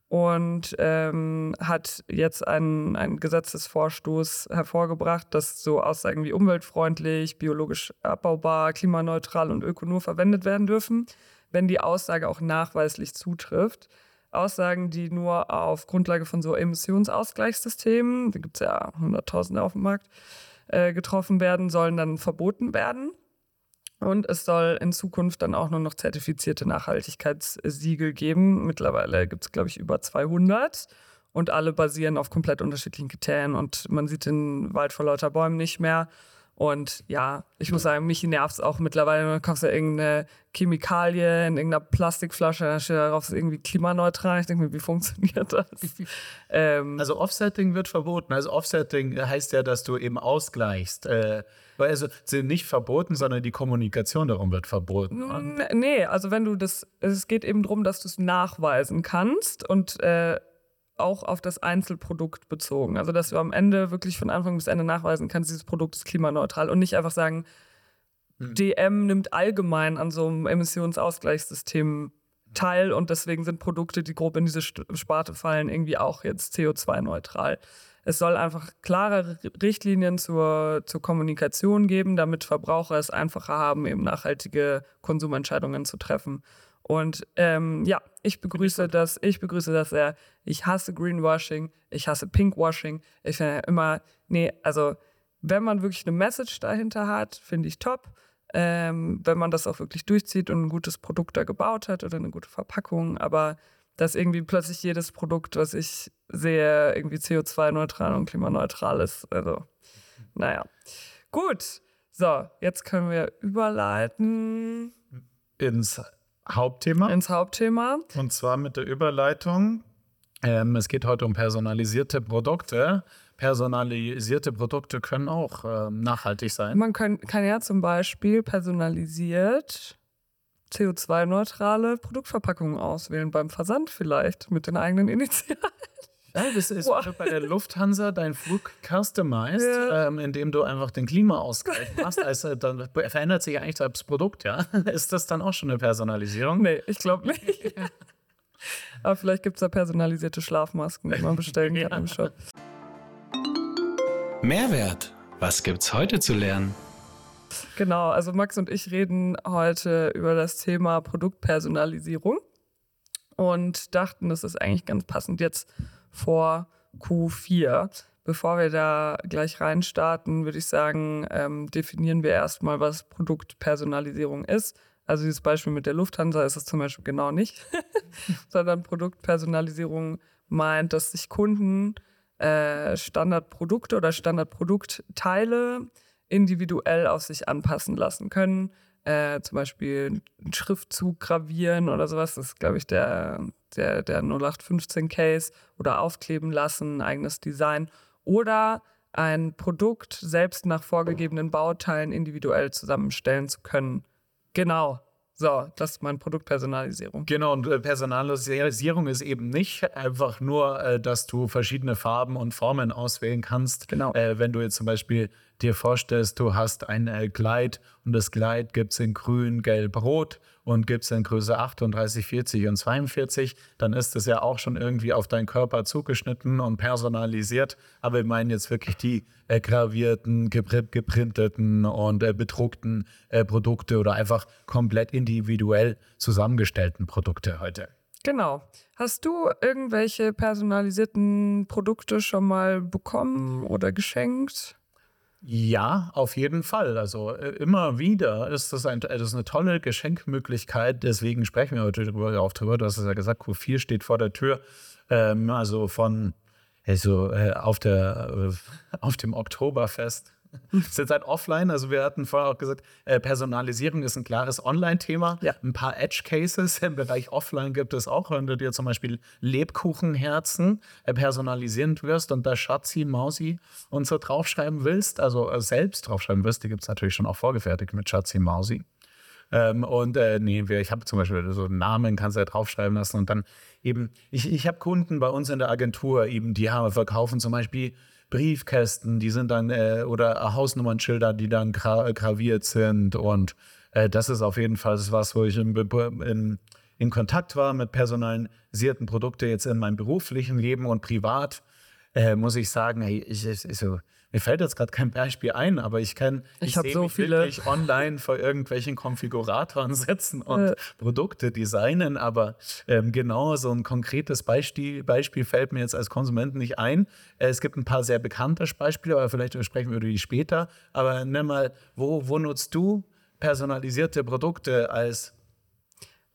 [SPEAKER 2] und ähm, hat jetzt einen, einen Gesetzesvorstoß hervorgebracht, dass so Aussagen wie umweltfreundlich, biologisch abbaubar, klimaneutral und öko nur verwendet werden dürfen, wenn die Aussage auch nachweislich zutrifft. Aussagen, die nur auf Grundlage von so Emissionsausgleichssystemen, da gibt es ja Hunderttausende auf dem Markt, äh, getroffen werden, sollen dann verboten werden. Und es soll in Zukunft dann auch nur noch zertifizierte Nachhaltigkeitssiegel geben. Mittlerweile gibt es, glaube ich, über 200. Und alle basieren auf komplett unterschiedlichen Kriterien. Und man sieht den Wald vor lauter Bäumen nicht mehr. Und ja, ich muss sagen, mich nervt es auch mittlerweile. Du kaufst ja irgendeine Chemikalie in irgendeiner Plastikflasche, da steht darauf, es ist irgendwie klimaneutral. Ich denke mir, wie funktioniert das? ähm,
[SPEAKER 3] Also Offsetting wird verboten. Also Offsetting heißt ja, dass du eben ausgleichst. Äh, also sind nicht verboten, sondern die Kommunikation darum wird verboten.
[SPEAKER 2] N- Nee, also wenn du das, es geht eben darum, dass du es nachweisen kannst und äh, auch auf das Einzelprodukt bezogen. Also dass du am Ende wirklich von Anfang bis Ende nachweisen kannst, dieses Produkt ist klimaneutral und nicht einfach sagen, DM nimmt allgemein an so einem Emissionsausgleichssystem Teil und deswegen sind Produkte, die grob in diese Sparte fallen, irgendwie auch jetzt CO2-neutral. Es soll einfach klare Richtlinien zur, zur Kommunikation geben, damit Verbraucher es einfacher haben, eben nachhaltige Konsumentscheidungen zu treffen. Und ähm, ja, ich begrüße das, ich begrüße das sehr. Ich hasse Greenwashing, ich hasse Pinkwashing. Ich finde immer, nee, also wenn man wirklich eine Message dahinter hat, finde ich top. Ähm, wenn man das auch wirklich durchzieht und ein gutes Produkt da gebaut hat oder eine gute Verpackung, aber dass irgendwie plötzlich jedes Produkt, was ich sehe, irgendwie CO2-neutral und klimaneutral ist. Also, naja. Gut. So, jetzt können wir überleiten
[SPEAKER 3] ins Hauptthema.
[SPEAKER 2] Ins Hauptthema.
[SPEAKER 3] Und zwar mit der Überleitung. Ähm, es geht heute um personalisierte Produkte. Personalisierte Produkte können auch ähm, nachhaltig sein.
[SPEAKER 2] Man kann, kann ja zum Beispiel personalisiert CO2-neutrale Produktverpackungen auswählen beim Versand vielleicht mit den eigenen Initialen.
[SPEAKER 3] Ja, das ist wow. bei der Lufthansa dein Flug customized, ja. ähm, indem du einfach den Klimaausgleich machst. Also dann verändert sich eigentlich das Produkt, ja? Ist das dann auch schon eine Personalisierung?
[SPEAKER 2] Nee, ich glaube nicht. Aber vielleicht gibt es da personalisierte Schlafmasken, die man bestellen kann ja. im Shop.
[SPEAKER 4] Mehrwert. Was gibt's heute zu lernen?
[SPEAKER 2] Genau, also Max und ich reden heute über das Thema Produktpersonalisierung und dachten, das ist eigentlich ganz passend jetzt vor Q4. Bevor wir da gleich reinstarten, würde ich sagen, ähm, definieren wir erstmal, was Produktpersonalisierung ist. Also dieses Beispiel mit der Lufthansa ist es zum Beispiel genau nicht, sondern Produktpersonalisierung meint, dass sich Kunden äh, Standardprodukte oder Standardproduktteile individuell auf sich anpassen lassen können. Äh, zum Beispiel einen Schriftzug gravieren oder sowas. Das ist, glaube ich, der, der, der 0815-Case oder aufkleben lassen, eigenes Design. Oder ein Produkt selbst nach vorgegebenen Bauteilen individuell zusammenstellen zu können. Genau. So, das ist meine Produktpersonalisierung.
[SPEAKER 3] Genau, und äh, Personalisierung ist eben nicht einfach nur, äh, dass du verschiedene Farben und Formen auswählen kannst.
[SPEAKER 2] Genau.
[SPEAKER 3] Äh, wenn du jetzt zum Beispiel dir vorstellst, du hast ein äh, Kleid und das Kleid gibt es in grün, gelb, rot und gibt es in Größe 38, 40 und 42, dann ist es ja auch schon irgendwie auf deinen Körper zugeschnitten und personalisiert. Aber wir meinen jetzt wirklich die äh, gravierten, geprinteten und äh, bedruckten äh, Produkte oder einfach komplett individuell zusammengestellten Produkte heute.
[SPEAKER 2] Genau. Hast du irgendwelche personalisierten Produkte schon mal bekommen oder geschenkt?
[SPEAKER 3] Ja, auf jeden Fall. Also äh, immer wieder ist das, ein, das ist eine tolle Geschenkmöglichkeit. Deswegen sprechen wir heute darüber, auch drüber. Du hast es ja gesagt, Q4 steht vor der Tür. Ähm, also von also, äh, auf, der, äh, auf dem Oktoberfest ist jetzt halt offline. Also wir hatten vorher auch gesagt, äh, Personalisierung ist ein klares Online-Thema.
[SPEAKER 2] Ja.
[SPEAKER 3] Ein paar Edge-Cases im Bereich Offline gibt es auch, wenn du dir zum Beispiel Lebkuchenherzen äh, personalisieren wirst und da Schatzi, Mausi und so draufschreiben willst, also äh, selbst draufschreiben wirst, die gibt es natürlich schon auch vorgefertigt mit Schatzi, Mausi. Ähm, und äh, nee, ich habe zum Beispiel so einen Namen, kannst du ja draufschreiben lassen und dann eben, ich, ich habe Kunden bei uns in der Agentur eben, die haben, verkaufen zum Beispiel Briefkästen, die sind dann, äh, oder Hausnummernschilder, die dann gra graviert sind. Und äh, das ist auf jeden Fall was, wo ich in, in, in Kontakt war mit personalisierten Produkten jetzt in meinem beruflichen Leben und privat. Äh, muss ich sagen, hey, ich, ich, ich so, mir fällt jetzt gerade kein Beispiel ein, aber ich kann,
[SPEAKER 2] ich, ich habe
[SPEAKER 3] so
[SPEAKER 2] mich viele
[SPEAKER 3] wirklich online vor irgendwelchen Konfiguratoren setzen und äh. Produkte designen, aber ähm, genau so ein konkretes Beispiel, Beispiel fällt mir jetzt als Konsument nicht ein. Es gibt ein paar sehr bekannte Beispiele, aber vielleicht sprechen wir über die später. Aber nimm mal, wo, wo nutzt du personalisierte Produkte als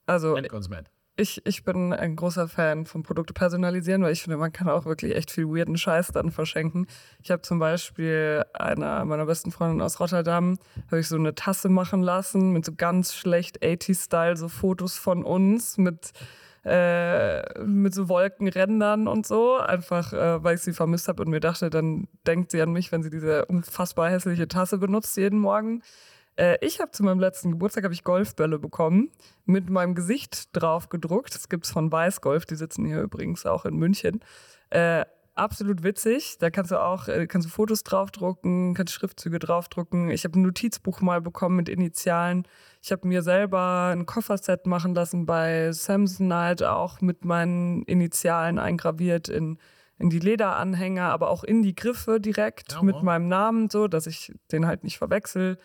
[SPEAKER 2] also,
[SPEAKER 3] Endkonsument?
[SPEAKER 2] Ich, ich bin ein großer Fan von Produkte personalisieren, weil ich finde, man kann auch wirklich echt viel weirden Scheiß dann verschenken. Ich habe zum Beispiel einer meiner besten Freundinnen aus Rotterdam, habe ich so eine Tasse machen lassen mit so ganz schlecht 80-Style, so Fotos von uns mit äh, mit so Wolkenrändern und so, einfach äh, weil ich sie vermisst habe und mir dachte, dann denkt sie an mich, wenn sie diese unfassbar hässliche Tasse benutzt jeden Morgen. Äh, ich habe zu meinem letzten Geburtstag ich Golfbälle bekommen, mit meinem Gesicht drauf gedruckt. Das gibt es von Weißgolf, die sitzen hier übrigens auch in München. Äh, absolut witzig. Da kannst du auch äh, kannst du Fotos draufdrucken, kannst Schriftzüge draufdrucken. Ich habe ein Notizbuch mal bekommen mit Initialen. Ich habe mir selber ein Kofferset machen lassen bei Samsonite, auch mit meinen Initialen eingraviert in, in die Lederanhänger, aber auch in die Griffe direkt
[SPEAKER 3] Ja,
[SPEAKER 2] mit meinem Namen, so dass ich den halt nicht verwechsel.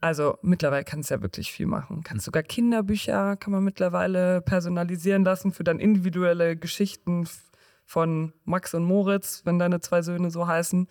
[SPEAKER 2] Also mittlerweile kannst du ja wirklich viel machen. Kannst sogar Kinderbücher kann man mittlerweile personalisieren lassen für dann individuelle Geschichten von Max und Moritz, wenn deine zwei Söhne so heißen.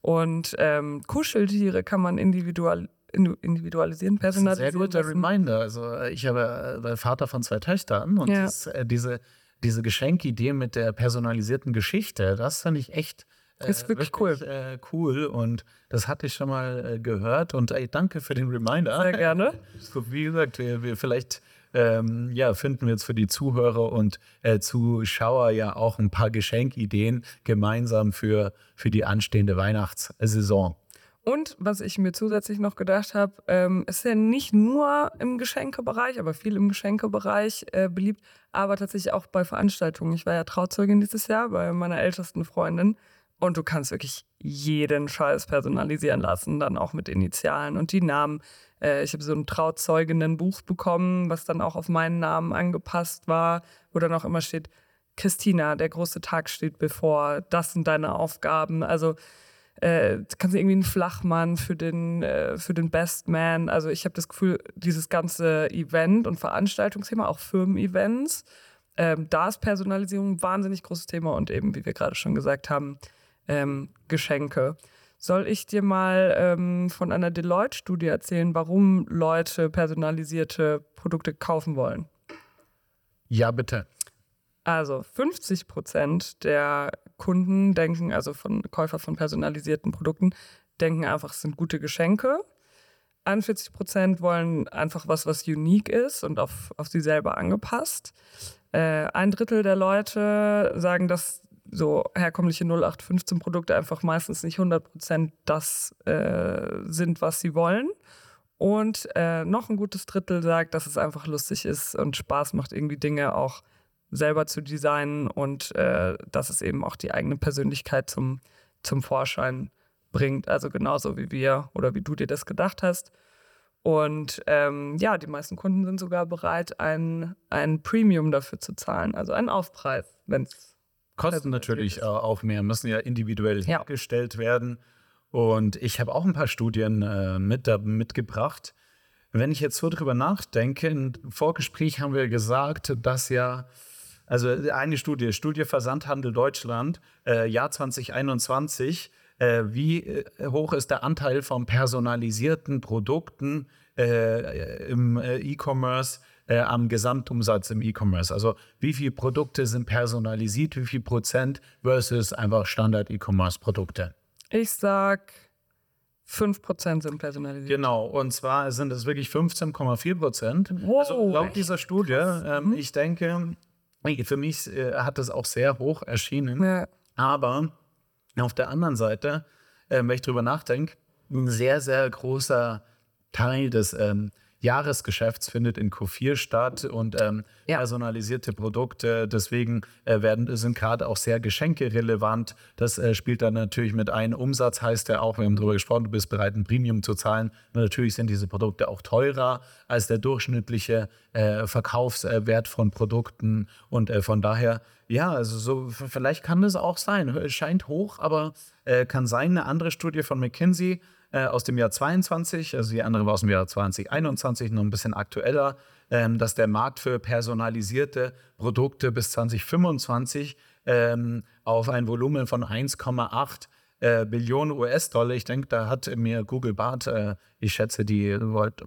[SPEAKER 2] Und ähm, Kuscheltiere kann man individual, individualisieren,
[SPEAKER 3] Das ist ein
[SPEAKER 2] personalisieren.
[SPEAKER 3] sehr guter. Reminder. Also äh, ich habe äh, Vater von zwei Töchtern und
[SPEAKER 2] Ja.
[SPEAKER 3] das, äh, diese, diese Geschenkidee mit der personalisierten Geschichte, das fand ich echt äh,
[SPEAKER 2] Ist wirklich cool.
[SPEAKER 3] Äh, cool und das hatte ich schon mal äh, gehört und ey, danke für den Reminder.
[SPEAKER 2] Sehr gerne.
[SPEAKER 3] So, wie gesagt, wir, wir vielleicht ähm, ja, finden wir jetzt für die Zuhörer und äh, Zuschauer ja auch ein paar Geschenkideen gemeinsam für, für die anstehende Weihnachtssaison.
[SPEAKER 2] Und was ich mir zusätzlich noch gedacht habe, ähm, ist ja nicht nur im Geschenkebereich, aber viel im Geschenkebereich äh, beliebt, aber tatsächlich auch bei Veranstaltungen. Ich war ja Trauzeugin dieses Jahr bei meiner ältesten Freundin und du kannst wirklich jeden Scheiß personalisieren lassen, dann auch mit Initialen und die Namen. Äh, ich habe so ein Trauzeuginnenbuch bekommen, was dann auch auf meinen Namen angepasst war, wo dann auch immer steht, Christina, der große Tag steht bevor, das sind deine Aufgaben. Also äh, kannst du irgendwie einen Flachmann für den, äh, für den Best Man. Also ich habe das Gefühl, dieses ganze Event- und Veranstaltungsthema, auch Firmen-Events, ähm, da ist Personalisierung ein wahnsinnig großes Thema und eben, wie wir gerade schon gesagt haben, ähm, Geschenke. Soll ich dir mal ähm, von einer Deloitte-Studie erzählen, warum Leute personalisierte Produkte kaufen wollen?
[SPEAKER 3] Ja, bitte.
[SPEAKER 2] Also 50 Prozent der Kunden denken, also von Käufer von personalisierten Produkten, denken einfach, es sind gute Geschenke. 41 Prozent wollen einfach was, was unique ist und auf, auf sie selber angepasst. Äh, ein Drittel der Leute sagen, dass so herkömmliche 0815-Produkte einfach meistens nicht 100 Prozent das äh, sind, was sie wollen. Und äh, noch ein gutes Drittel sagt, dass es einfach lustig ist und Spaß macht, irgendwie Dinge auch selber zu designen und äh, dass es eben auch die eigene Persönlichkeit zum, zum Vorschein bringt. Also genauso wie wir oder wie du dir das gedacht hast. Und ähm, ja, die meisten Kunden sind sogar bereit, ein, ein Premium dafür zu zahlen, also einen Aufpreis, wenn es
[SPEAKER 3] Kosten natürlich äh, auch mehr, müssen ja individuell
[SPEAKER 2] Ja.
[SPEAKER 3] hergestellt werden. Und ich habe auch ein paar Studien äh, mit, da, mitgebracht. Wenn ich jetzt so drüber nachdenke, im Vorgespräch haben wir gesagt, dass ja, also eine Studie, Studie Versandhandel Deutschland, äh, Jahr 2021, äh, wie äh, hoch ist der Anteil von personalisierten Produkten äh, im E-Commerce äh, am Gesamtumsatz im E-Commerce? Also wie viele Produkte sind personalisiert, wie viel Prozent versus einfach Standard-E-Commerce-Produkte?
[SPEAKER 2] Ich sag, 5% sind personalisiert.
[SPEAKER 3] Genau, und zwar sind es wirklich 15,4 Prozent.
[SPEAKER 2] Wow,
[SPEAKER 3] also laut dieser Studie, ähm,
[SPEAKER 2] Mhm.
[SPEAKER 3] ich denke, für mich äh, hat das auch sehr hoch erschienen.
[SPEAKER 2] Ja.
[SPEAKER 3] Aber auf der anderen Seite, ähm, wenn ich drüber nachdenke, ein sehr, sehr großer Teil des ähm, Jahresgeschäfts findet in Q4 statt und ähm,
[SPEAKER 2] Ja.
[SPEAKER 3] personalisierte Produkte. Deswegen äh, werden, sind gerade auch sehr Geschenke relevant. Das äh, spielt dann natürlich mit ein. Umsatz heißt ja auch, wir haben darüber gesprochen, du bist bereit, ein Premium zu zahlen. Und natürlich sind diese Produkte auch teurer als der durchschnittliche äh, Verkaufswert von Produkten. Und äh, von daher, ja, also so, vielleicht kann das auch sein. Scheint hoch, aber äh, kann sein. Eine andere Studie von McKinsey äh, aus dem Jahr 22, also die andere war aus dem Jahr 2021, noch ein bisschen aktueller, ähm, dass der Markt für personalisierte Produkte bis 2025 ähm, auf ein Volumen von 1,8 äh, Billionen US-Dollar, ich denke, da hat mir Google Bart, äh, ich schätze, die wollte,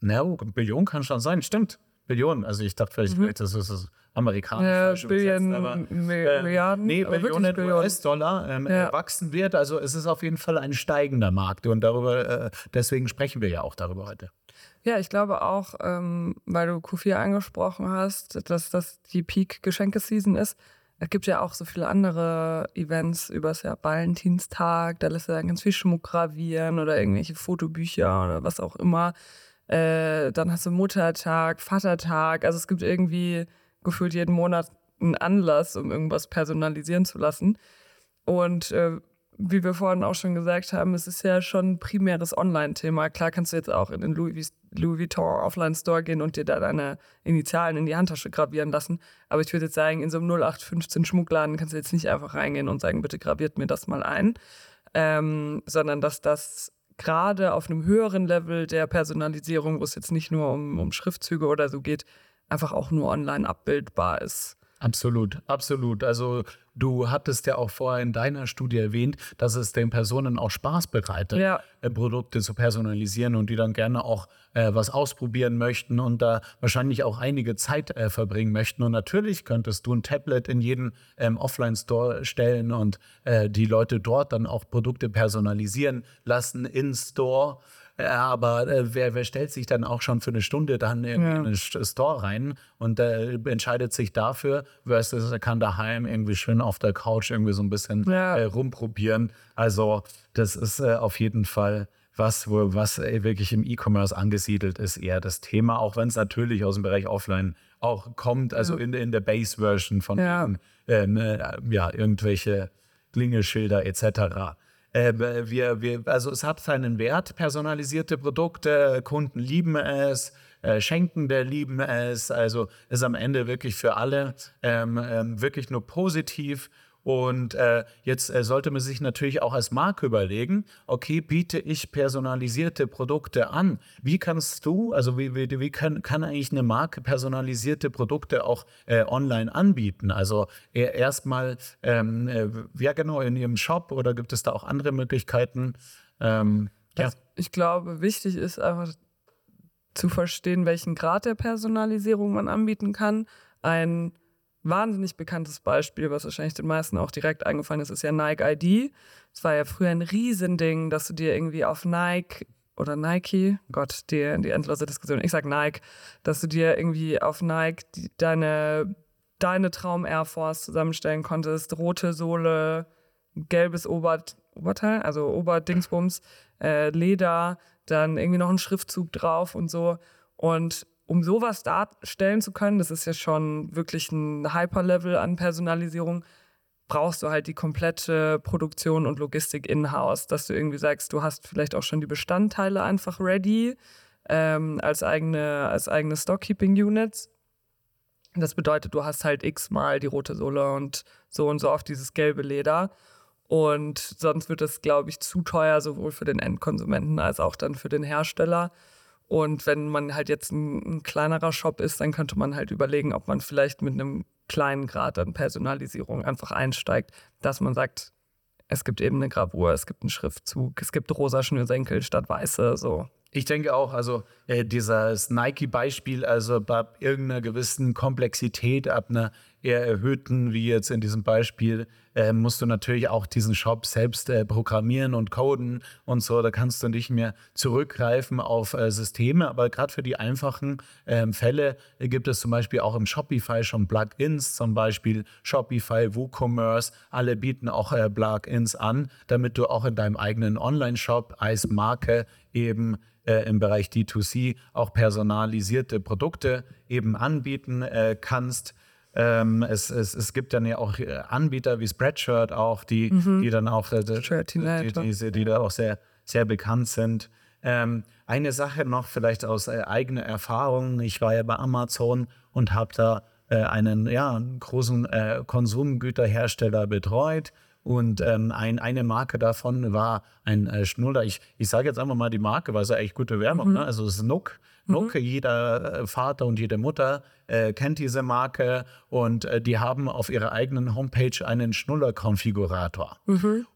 [SPEAKER 3] na, Billion kann schon sein, stimmt. Billionen, also ich dachte vielleicht, vielleicht das ist das amerikanisch.
[SPEAKER 2] Ja,
[SPEAKER 3] falsch übersetzt, aber, äh,
[SPEAKER 2] Milliarden,
[SPEAKER 3] Nee, Billionen
[SPEAKER 2] Billionen.
[SPEAKER 3] US-Dollar ähm,
[SPEAKER 2] Ja.
[SPEAKER 3] äh, wachsen wird. Also es ist auf jeden Fall ein steigender Markt und darüber, äh, deswegen sprechen wir ja auch darüber heute.
[SPEAKER 2] Ja, ich glaube auch, ähm, weil du Q4 angesprochen hast, dass das die Peak-Geschenke-Season ist. Es gibt ja auch so viele andere Events übers Jahr Valentinstag, da lässt du dann ganz viel Schmuck gravieren oder irgendwelche Fotobücher oder was auch immer. Äh, dann hast du Muttertag, Vatertag. Also es gibt irgendwie gefühlt jeden Monat einen Anlass, um irgendwas personalisieren zu lassen. Und äh, wie wir vorhin auch schon gesagt haben, es ist ja schon ein primäres Online-Thema. Klar kannst du jetzt auch in den Louis, Louis Vuitton Offline-Store gehen und dir da deine Initialen in die Handtasche gravieren lassen. Aber ich würde jetzt sagen, in so einem 0815 Schmuckladen kannst du jetzt nicht einfach reingehen und sagen, bitte graviert mir das mal ein. Ähm, sondern dass das gerade auf einem höheren Level der Personalisierung, wo es jetzt nicht nur um, um Schriftzüge oder so geht, einfach auch nur online abbildbar ist.
[SPEAKER 3] Absolut, absolut. Also du hattest ja auch vorher in deiner Studie erwähnt, dass es den Personen auch Spaß bereitet,
[SPEAKER 2] Ja.
[SPEAKER 3] äh, Produkte zu personalisieren und die dann gerne auch äh, was ausprobieren möchten und da wahrscheinlich auch einige Zeit äh, verbringen möchten. Und natürlich könntest du ein Tablet in jeden ähm, Offline-Store stellen und äh, die Leute dort dann auch Produkte personalisieren lassen in Store. Aber äh, wer, wer stellt sich dann auch schon für eine Stunde dann in,
[SPEAKER 2] Ja.
[SPEAKER 3] in einen St- Store rein und äh, entscheidet sich dafür, versus er kann daheim irgendwie schön auf der Couch irgendwie so ein bisschen
[SPEAKER 2] Ja.
[SPEAKER 3] äh, rumprobieren. Also das ist äh, auf jeden Fall was, wo, was äh, wirklich im E-Commerce angesiedelt ist, eher das Thema, auch wenn es natürlich aus dem Bereich Offline auch kommt, also in, in der Base-Version von
[SPEAKER 2] Ja.
[SPEAKER 3] ähm, äh, ja, irgendwelche Klingelschilder etc. Äh, wir, wir, also es hat seinen Wert, personalisierte Produkte, Kunden lieben es, äh, Schenkende lieben es, also ist amEnde wirklich für alle ähm, ähm, wirklich nur positiv. Und äh, jetzt äh, sollte man sich natürlich auch als Marke überlegen, okay, biete ich personalisierte Produkte an? Wie kannst du, also wie, wie, wie kann, kann eigentlich eine Marke personalisierte Produkte auch äh, online anbieten? Also äh, erstmal, ähm, äh, ja genau, in ihrem Shop oder gibt es da auch andere Möglichkeiten? Ähm, ja.
[SPEAKER 2] Ich glaube, wichtig ist einfach zu verstehen, welchen Grad der Personalisierung man anbieten kann. Ein wahnsinnig bekanntes Beispiel, was wahrscheinlich den meisten auch direkt eingefallen ist, ist ja Nike ID. Es war ja früher ein Riesending, dass du dir irgendwie auf Nike oder Nike, Gott, die, die endlose Diskussion, ich sag Nike, dass du dir irgendwie auf Nike die, deine, deine Traum Air Force zusammenstellen konntest, rote Sohle, gelbes Ober Oberteil, also Oberdingsbums, äh, Leder, dann irgendwie noch ein Schriftzug drauf und so. Und um sowas darstellen zu können, das ist ja schon wirklich ein Hyper-Level an Personalisierung, brauchst du halt die komplette Produktion und Logistik in-house, dass du irgendwie sagst, du hast vielleicht auch schon die Bestandteile einfach ready ähm, als eigene, als eigene Stockkeeping-Units. Das bedeutet, du hast halt x-mal die rote Sohle und so und so auf dieses gelbe Leder. Und sonst wird es, glaube ich, zu teuer, sowohl für den Endkonsumenten als auch dann für den Hersteller. Und wenn man halt jetzt ein, ein kleinerer Shop ist, dann könnte man halt überlegen, ob man vielleicht mit einem kleinen Grad an Personalisierung einfach einsteigt, dass man sagt, es gibt eben eine Gravur, es gibt einen Schriftzug, es gibt rosa Schnürsenkel statt weiße, so.
[SPEAKER 3] Ich denke auch, also äh, dieses Nike-Beispiel, also bei irgendeiner gewissen Komplexität, ab einer eher erhöhten, wie jetzt in diesem Beispiel, äh, musst du natürlich auch diesen Shop selbst äh, programmieren und coden und so. Da kannst du nicht mehr zurückgreifen auf äh, Systeme. Aber gerade für die einfachen ähm, Fälle äh, gibt es zum Beispiel auch im Shopify schon Plugins, zum Beispiel Shopify, WooCommerce. Alle bieten auch äh, Plugins an, damit du auch in deinem eigenen Online-Shop als Marke eben äh, im Bereich D2C auch personalisierte Produkte eben anbieten kannst. Ähm, es, es, es gibt dann ja auch äh, Anbieter wie Spreadshirt auch, die, die dann auch äh, die, die, die da auch sehr, sehr bekannt sind. Ähm, eine Sache noch vielleicht aus äh, eigener Erfahrung. Ich war ja bei Amazon und habe da äh, einen, ja, großen äh, Konsumgüterhersteller betreut. Und ähm, ein, eine Marke davon war ein äh, Schnuller. Ich, ich sage jetzt einfach mal die Marke, weil es ja echt gute Werbung. Ne? Also es ist Nook. Nook, jeder äh, Vater und jede Mutter äh, kennt diese Marke und äh, die haben auf ihrer eigenen Homepage einen Schnuller-Konfigurator.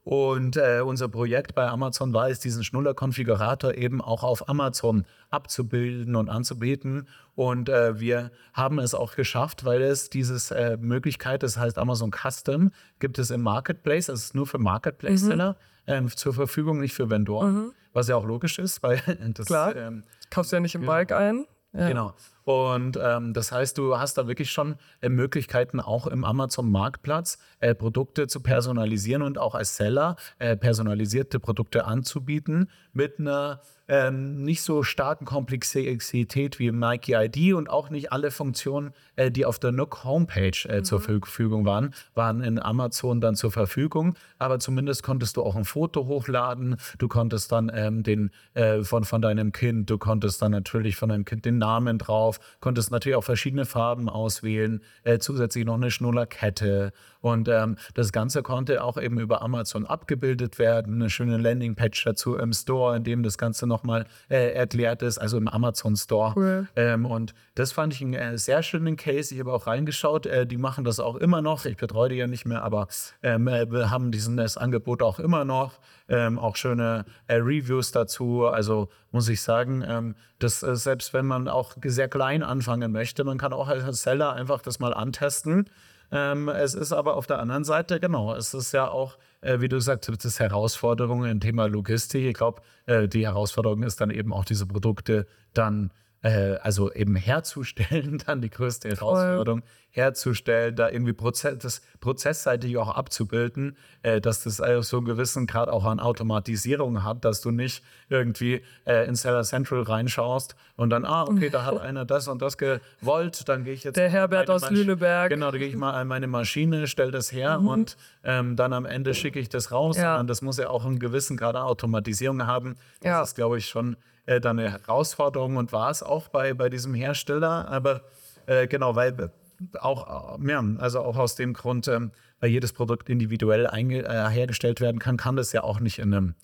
[SPEAKER 3] Und äh, unser Projekt bei Amazon war es, diesen Schnuller-Konfigurator eben auch auf Amazon abzubilden und anzubieten. Und äh, wir haben es auch geschafft, weil es dieses äh, Möglichkeit, das heißt Amazon Custom, gibt es im Marketplace, das ist nur für Marketplace-Seller ähm, zur Verfügung, nicht für Vendoren. Was ja auch logisch ist, weil das
[SPEAKER 2] Klar.
[SPEAKER 3] Ähm,
[SPEAKER 2] Kaufst du ja nicht im Bulk ein. Ja.
[SPEAKER 3] Genau. Und ähm, das heißt, du hast da wirklich schon äh, Möglichkeiten, auch im Amazon-Marktplatz äh, Produkte zu personalisieren und auch als Seller äh, personalisierte Produkte anzubieten mit einer ähm, nicht so starken Komplexität wie Nike ID und auch nicht alle Funktionen, äh, die auf der Nook Homepage äh, mhm. zur Verfügung waren, waren in Amazon dann zur Verfügung. Aber zumindest konntest du auch ein Foto hochladen, du konntest dann ähm, den äh, von, von deinem Kind, du konntest dann natürlich von deinem Kind den Namen drauf, konntest natürlich auch verschiedene Farben auswählen, äh, zusätzlich noch eine Schnullerkette und ähm, das Ganze konnte auch eben über Amazon abgebildet werden. Eine schöne Landingpage dazu im Store, in dem das Ganze nochmal äh, erklärt ist, also im Amazon Store. Cool. Ähm, und das fand ich einen äh, sehr schönen Case. Ich habe auch reingeschaut. Äh, die machen das auch immer noch. Ich betreue die ja nicht mehr, aber ähm, äh, wir haben diesen, das Angebot auch immer noch. Ähm, auch schöne äh, Reviews dazu. Also muss ich sagen, ähm, dass äh, selbst wenn man auch sehr klein anfangen möchte, man kann auch als Seller einfach das mal antesten. Ähm, es ist aber auf der anderen Seite, genau, es ist ja auch, äh, wie du gesagt hast, das Herausforderungen im Thema Logistik. Ich glaube, äh, die Herausforderung ist dann eben auch diese Produkte dann äh, also eben herzustellen, dann die größte Herausforderung, herzustellen, da irgendwie Prozess, das prozessseitig auch abzubilden, äh, dass das also so einen gewissen Grad auch an Automatisierung hat, dass du nicht irgendwie äh, in Seller Central reinschaust und dann, ah, okay, da hat einer das und das gewollt, dann gehe ich jetzt.
[SPEAKER 2] Der Herbert aus Masch Lüneberg.
[SPEAKER 3] Genau, da gehe ich mal an meine Maschine, stelle das her mhm. und ähm, dann am Ende schicke ich das raus. Ja. Und das muss ja auch einen gewissen Grad an Automatisierung haben. Das ja. ist, glaube ich, schon äh, dann eine Herausforderung und war es auch bei, bei diesem Hersteller. Aber äh, genau, weil auch, ja, also auch aus dem Grund, ähm, weil jedes Produkt individuell äh, hergestellt werden kann, kann das ja auch nicht in einem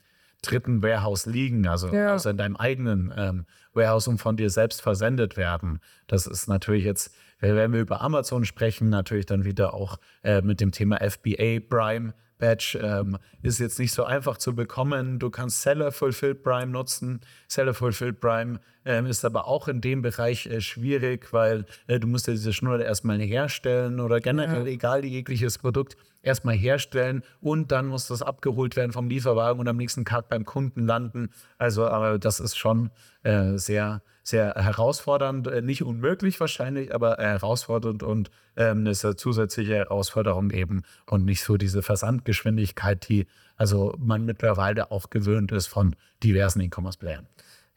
[SPEAKER 3] dritten Warehouse liegen, also, ja. also in deinem eigenen ähm, Warehouse und von dir selbst versendet werden. Das ist natürlich jetzt, wenn wir über Amazon sprechen, natürlich dann wieder auch äh, mit dem Thema FBA Prime Badge ähm, ist jetzt nicht so einfach zu bekommen. Du kannst Seller Fulfilled Prime nutzen. Seller Fulfilled Prime ähm, ist aber auch in dem Bereich äh, schwierig, weil äh, du musst ja diese Schnur erstmal herstellen oder generell, ja. egal jegliches Produkt, erstmal herstellen und dann muss das abgeholt werden vom Lieferwagen und am nächsten Tag beim Kunden landen. Also, aber das ist schon äh, sehr, sehr herausfordernd, äh, nicht unmöglich wahrscheinlich, aber herausfordernd und ähm, eine zusätzliche Herausforderung eben und nicht so diese Versandgeschwindigkeit, die also man mittlerweile auch gewöhnt ist von diversen E-Commerce-Playern.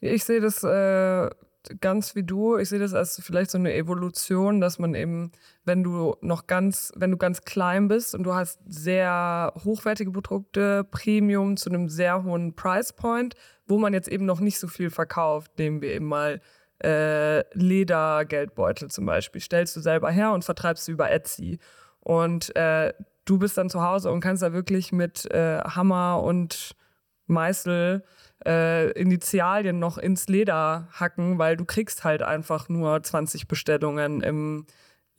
[SPEAKER 2] Ich sehe das äh, ganz wie du. Ich sehe das als vielleicht so eine Evolution, dass man eben, wenn du noch ganz, wenn du ganz klein bist und du hast sehr hochwertige Produkte, Premium zu einem sehr hohen Price Point, wo man jetzt eben noch nicht so viel verkauft, nehmen wir eben mal äh, Ledergeldbeutel zum Beispiel, stellst du selber her und vertreibst sie über Etsy. Und äh, du bist dann zu Hause und kannst da wirklich mit äh, Hammer und Meißel äh, Initialien noch ins Leder hacken, weil du kriegst halt einfach nur 20 Bestellungen im,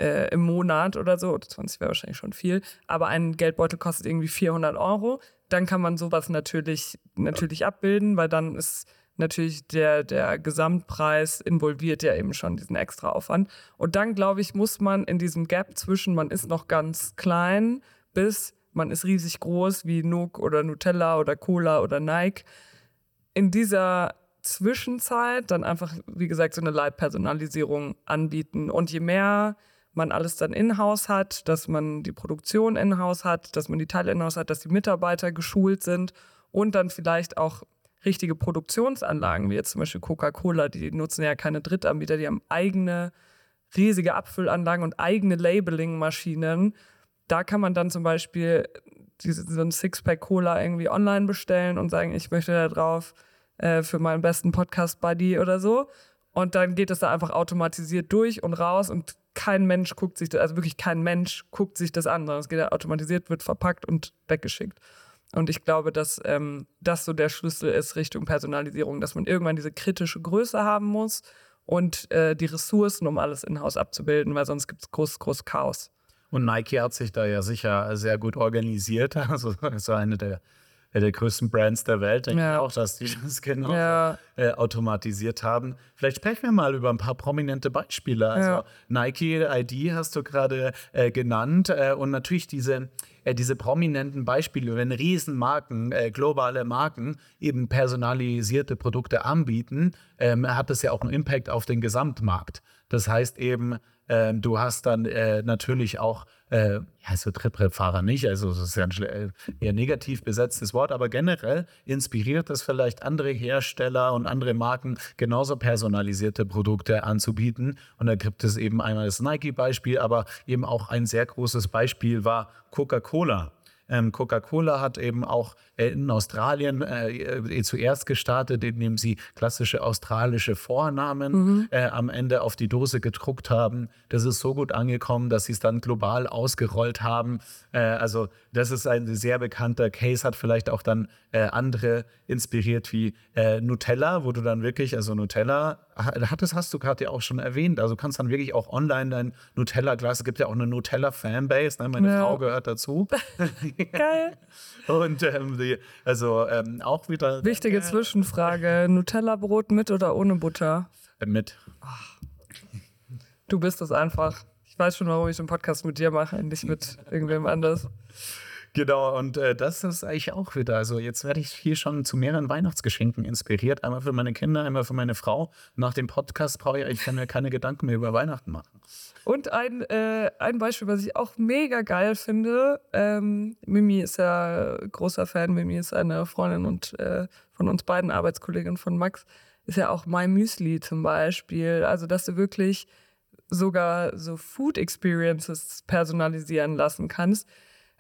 [SPEAKER 2] äh, im Monat oder so. 20 wäre wahrscheinlich schon viel. Aber ein Geldbeutel kostet irgendwie 400 Euro. Dann kann man sowas natürlich, natürlich abbilden, weil dann ist natürlich der, der Gesamtpreis involviert ja eben schon diesen extra Aufwand. Und dann, glaube ich, muss man in diesem Gap zwischen, man ist noch ganz klein, bis man ist riesig groß, wie Nook oder Nutella oder Cola oder Nike, in dieser Zwischenzeit dann einfach, wie gesagt, so eine Leitpersonalisierung anbieten. Und je mehr man alles dann in-house hat, dass man die Produktion in-house hat, dass man die Teile in-house hat, dass die Mitarbeiter geschult sind und dann vielleicht auch richtige Produktionsanlagen, wie jetzt zum Beispiel Coca-Cola, die nutzen ja keine Drittanbieter, die haben eigene riesige Abfüllanlagen und eigene Labeling-Maschinen. Da kann man dann zum Beispiel diese, so ein Sixpack Cola irgendwie online bestellen und sagen, ich möchte da drauf äh, für meinen besten Podcast-Buddy oder so. Und dann geht es da einfach automatisiert durch und raus und kein Mensch guckt sich das, also wirklich kein Mensch guckt sich das an, sondern es geht ja automatisiert, wird verpackt und weggeschickt. Und ich glaube, dass ähm, das so der Schlüssel ist Richtung Personalisierung, dass man irgendwann diese kritische Größe haben muss und äh, die Ressourcen, um alles in-house abzubilden, weil sonst gibt es groß, groß Chaos.
[SPEAKER 3] Und Nike hat sich da ja sicher sehr gut organisiert. Also so eine der der größten Brands der Welt, denke
[SPEAKER 2] Ja.
[SPEAKER 3] ich auch, dass die das genau
[SPEAKER 2] Ja.
[SPEAKER 3] äh, automatisiert haben. Vielleicht sprechen wir mal über ein paar prominente Beispiele. Also
[SPEAKER 2] Ja.
[SPEAKER 3] Nike ID hast du gerade äh, genannt äh, und natürlich diese, äh, diese prominenten Beispiele, wenn Riesenmarken, äh, globale Marken eben personalisierte Produkte anbieten, ähm, hat das ja auch einen Impact auf den Gesamtmarkt. Das heißt eben, ähm, du hast dann äh, natürlich auch, äh, ja, so Trittbrettfahrer nicht, also das ist ja ein äh, eher negativ besetztes Wort, aber generell inspiriert es vielleicht andere Hersteller und andere Marken, genauso personalisierte Produkte anzubieten. Und da gibt es eben einmal das Nike-Beispiel, aber eben auch ein sehr großes Beispiel war Coca-Cola. Ähm, Coca-Cola hat eben auch in Australien äh, äh, zuerst gestartet, indem sie klassische australische Vornamen äh, am Ende auf die Dose gedruckt haben. Das ist so gut angekommen, dass sie es dann global ausgerollt haben. Äh, also das ist ein sehr bekannter Case, hat vielleicht auch dann äh, andere inspiriert wie äh, Nutella, wo du dann wirklich, also Nutella, hattest, hast du gerade ja auch schon erwähnt, also du kannst dann wirklich auch online dein Nutella-Glas, es gibt ja auch eine Nutella-Fanbase, ne? meine
[SPEAKER 2] Ja.
[SPEAKER 3] Frau gehört dazu.
[SPEAKER 2] Geil.
[SPEAKER 3] Und ähm, die, also ähm, auch wieder
[SPEAKER 2] Wichtige Zwischenfrage: Nutella-Brot mit oder ohne Butter?
[SPEAKER 3] äh, mit.
[SPEAKER 2] Du bist es einfach. Ich weiß schon, warum ich den Podcast mit dir mache, nicht mit irgendwem anders.
[SPEAKER 3] Genau, und äh, das ist eigentlich auch wieder. Also jetzt werde ich hier schon zu mehreren Weihnachtsgeschenken inspiriert. Einmal für meine Kinder, einmal für meine Frau. Nach dem Podcast brauche ich, ich kann mir keine Gedanken mehr über Weihnachten machen.
[SPEAKER 2] Und ein, äh, ein Beispiel, was ich auch mega geil finde. Ähm, Mimi ist ja großer Fan. Mimi ist eine Freundin und äh, von uns beiden Arbeitskollegin von Max. Ist ja auch My Müsli zum Beispiel. Also, dass du wirklich sogar so Food Experiences personalisieren lassen kannst.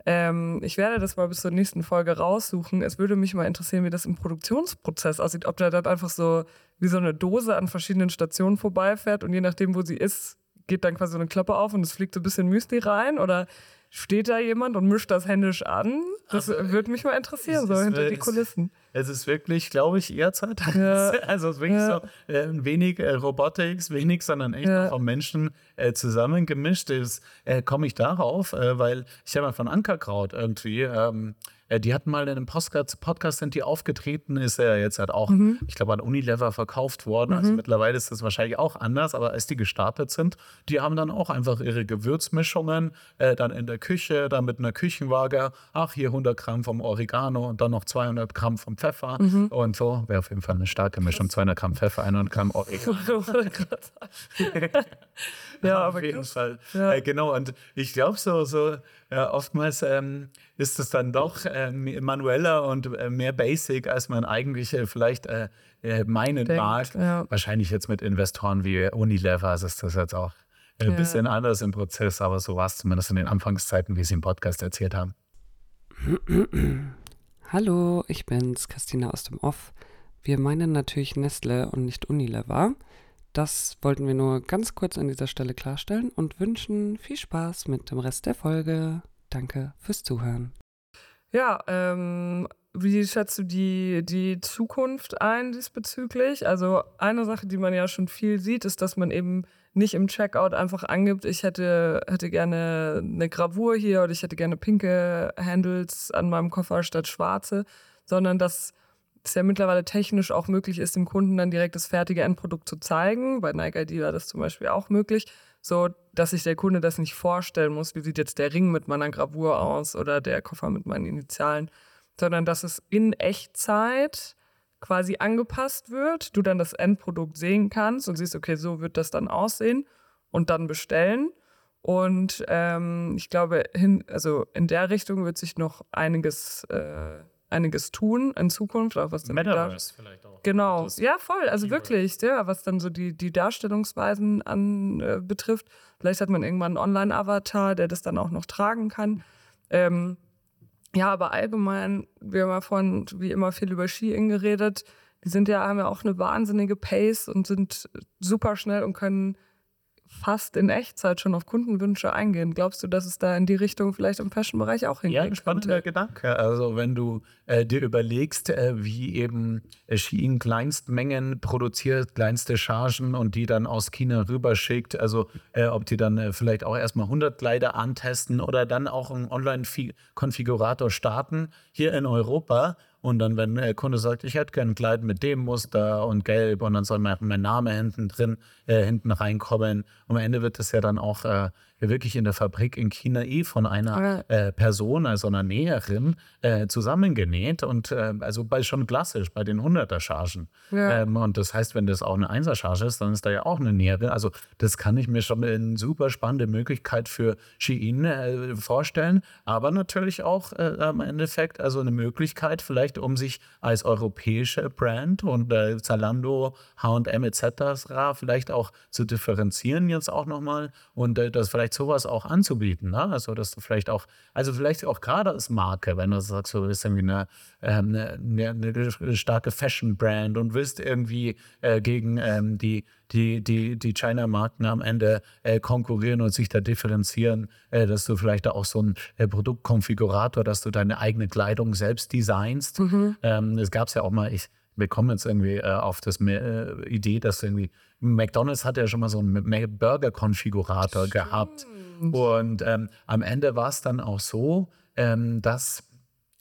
[SPEAKER 2] Ähm, ich werde das mal bis zur nächsten Folge raussuchen. Es würde mich mal interessieren, wie das im Produktionsprozess aussieht. Ob der dann einfach so wie so eine Dose an verschiedenen Stationen vorbeifährt und je nachdem, wo sie ist, geht dann quasi so eine Klappe auf und es fliegt so ein bisschen Müsli rein oder steht da jemand und mischt das händisch an? Das würde mich mal interessieren, so hinter
[SPEAKER 3] ist-
[SPEAKER 2] die Kulissen.
[SPEAKER 3] Es ist wirklich, glaube ich, eher Zeit.
[SPEAKER 2] Ja.
[SPEAKER 3] Also es ist wirklich
[SPEAKER 2] Ja.
[SPEAKER 3] so äh, wenig äh, Robotics, wenig, sondern echt
[SPEAKER 2] Ja.
[SPEAKER 3] von Menschen äh, zusammengemischt ist. Äh, Komme ich darauf, äh, weil ich habe mal von Ankerkraut irgendwie, ähm, äh, die hatten mal in einem Podcast, Podcast sind die aufgetreten, ist er jetzt halt auch,
[SPEAKER 2] Mhm.
[SPEAKER 3] ich glaube, an Unilever verkauft worden. Also mittlerweile ist das wahrscheinlich auch anders, aber als die gestartet sind, die haben dann auch einfach ihre Gewürzmischungen äh, dann in der Küche, dann mit einer Küchenwaage, ach, hier 100 Gramm vom Oregano und dann noch 200 Gramm vom Pfeffer und so. Wäre auf jeden Fall eine starke Mischung, 200 Gramm Pfeffer, 100 Gramm Oregano.
[SPEAKER 2] ja,
[SPEAKER 3] Auf
[SPEAKER 2] aber
[SPEAKER 3] jeden
[SPEAKER 2] krass.
[SPEAKER 3] Fall.
[SPEAKER 2] Ja.
[SPEAKER 3] Äh, genau, und ich glaube, so, so ja, oftmals ähm, ist es dann doch äh, manueller und äh, mehr basic, als man eigentlich äh, vielleicht äh, äh, meinen
[SPEAKER 2] Denkt,
[SPEAKER 3] mag.
[SPEAKER 2] ja.
[SPEAKER 3] Wahrscheinlich jetzt mit Investoren wie Unilever ist das jetzt auch äh, ein
[SPEAKER 2] Ja.
[SPEAKER 3] bisschen anders im Prozess, aber so war es zumindest in den Anfangszeiten, wie Sie im Podcast erzählt haben.
[SPEAKER 1] Hallo, ich bin's, Christina aus dem Off. Wir meinen natürlich Nestle und nicht Unilever. Das wollten wir nur ganz kurz an dieser Stelle klarstellen und wünschen viel Spaß mit dem Rest der Folge. Danke fürs Zuhören.
[SPEAKER 2] Ja, ähm, wie schätzt du die, die Zukunft ein diesbezüglich? Also eine Sache, die man ja schon viel sieht, ist, dass man eben nicht im Checkout einfach angibt, ich hätte, hätte gerne eine Gravur hier oder ich hätte gerne pinke Handles an meinem Koffer statt schwarze, sondern dass es ja mittlerweile technisch auch möglich ist, dem Kunden dann direkt das fertige Endprodukt zu zeigen. Bei Nike ID war das zum Beispiel auch möglich, so dass sich der Kunde das nicht vorstellen muss, wie sieht jetzt der Ring mit meiner Gravur aus oder der Koffer mit meinen Initialen, sondern dass es in Echtzeit quasi angepasst wird, du dann das Endprodukt sehen kannst und siehst, okay, so wird das dann aussehen und dann bestellen. Und ähm, ich glaube, hin, also in der Richtung wird sich noch einiges, äh, einiges tun in Zukunft, auch was den
[SPEAKER 3] Metaverse vielleicht auch.
[SPEAKER 2] Genau, ja, voll. Also wirklich, ja, was dann so die, die Darstellungsweisen an äh, betrifft. Vielleicht hat man irgendwann einen Online-Avatar, der das dann auch noch tragen kann. Ähm, ja, aber allgemein, wir haben ja vorhin wie immer viel über Ski geredet. Die sind ja, haben ja auch eine wahnsinnige Pace und sind super schnell und können fast in Echtzeit schon auf Kundenwünsche eingehen. Glaubst du, dass es da in die Richtung vielleicht im Fashion-Bereich auch hingeht?
[SPEAKER 3] Ja, ein spannender Gedanke. Also wenn du äh, dir überlegst, äh, wie eben äh, Shein Kleinstmengen produziert, kleinste Chargen und die dann aus China rüberschickt, also äh, ob die dann äh, vielleicht auch erstmal 100 Kleider antesten oder dann auch einen Online-Konfigurator starten hier in Europa und dann, wenn der Kunde sagt, ich hätte gerne ein Kleid mit dem Muster und gelb und dann soll mein, Name hinten drin, äh, hinten reinkommen. Am Ende wird das ja dann auch äh, wirklich in der Fabrik in China eh von einer äh, Person, also einer Näherin, äh, zusammengenäht. Und äh, also bei, schon klassisch bei den 100er-Chargen. Ja. Ähm, und das heißt, wenn das auch eine 1er-Charge ist, dann ist da ja auch eine Näherin. Also das kann ich mir schon eine super spannende Möglichkeit für Shein äh, vorstellen. Aber natürlich auch im Endeffekt also eine Möglichkeit vielleicht um sich als europäische Brand und äh, Zalando, H&M etc. vielleicht auch zu differenzieren jetzt auch nochmal und äh, das vielleicht sowas auch anzubieten. Ne? Also dass du vielleicht auch, also vielleicht auch gerade als Marke, wenn du sagst, du bist irgendwie eine, ähm, eine, eine starke Fashion-Brand und willst irgendwie äh, gegen ähm, die die, die, die China-Marken am Ende äh, konkurrieren und sich da differenzieren, äh, dass du vielleicht auch so ein äh, Produktkonfigurator, dass du deine eigene Kleidung selbst designst. Mhm. Ähm, es gab es ja auch mal, ich bekomme jetzt irgendwie äh, auf das äh, Idee, dass irgendwie McDonalds hat ja schon mal so einen Burger-Konfigurator gehabt. Und ähm, am Ende war es dann auch so, ähm, dass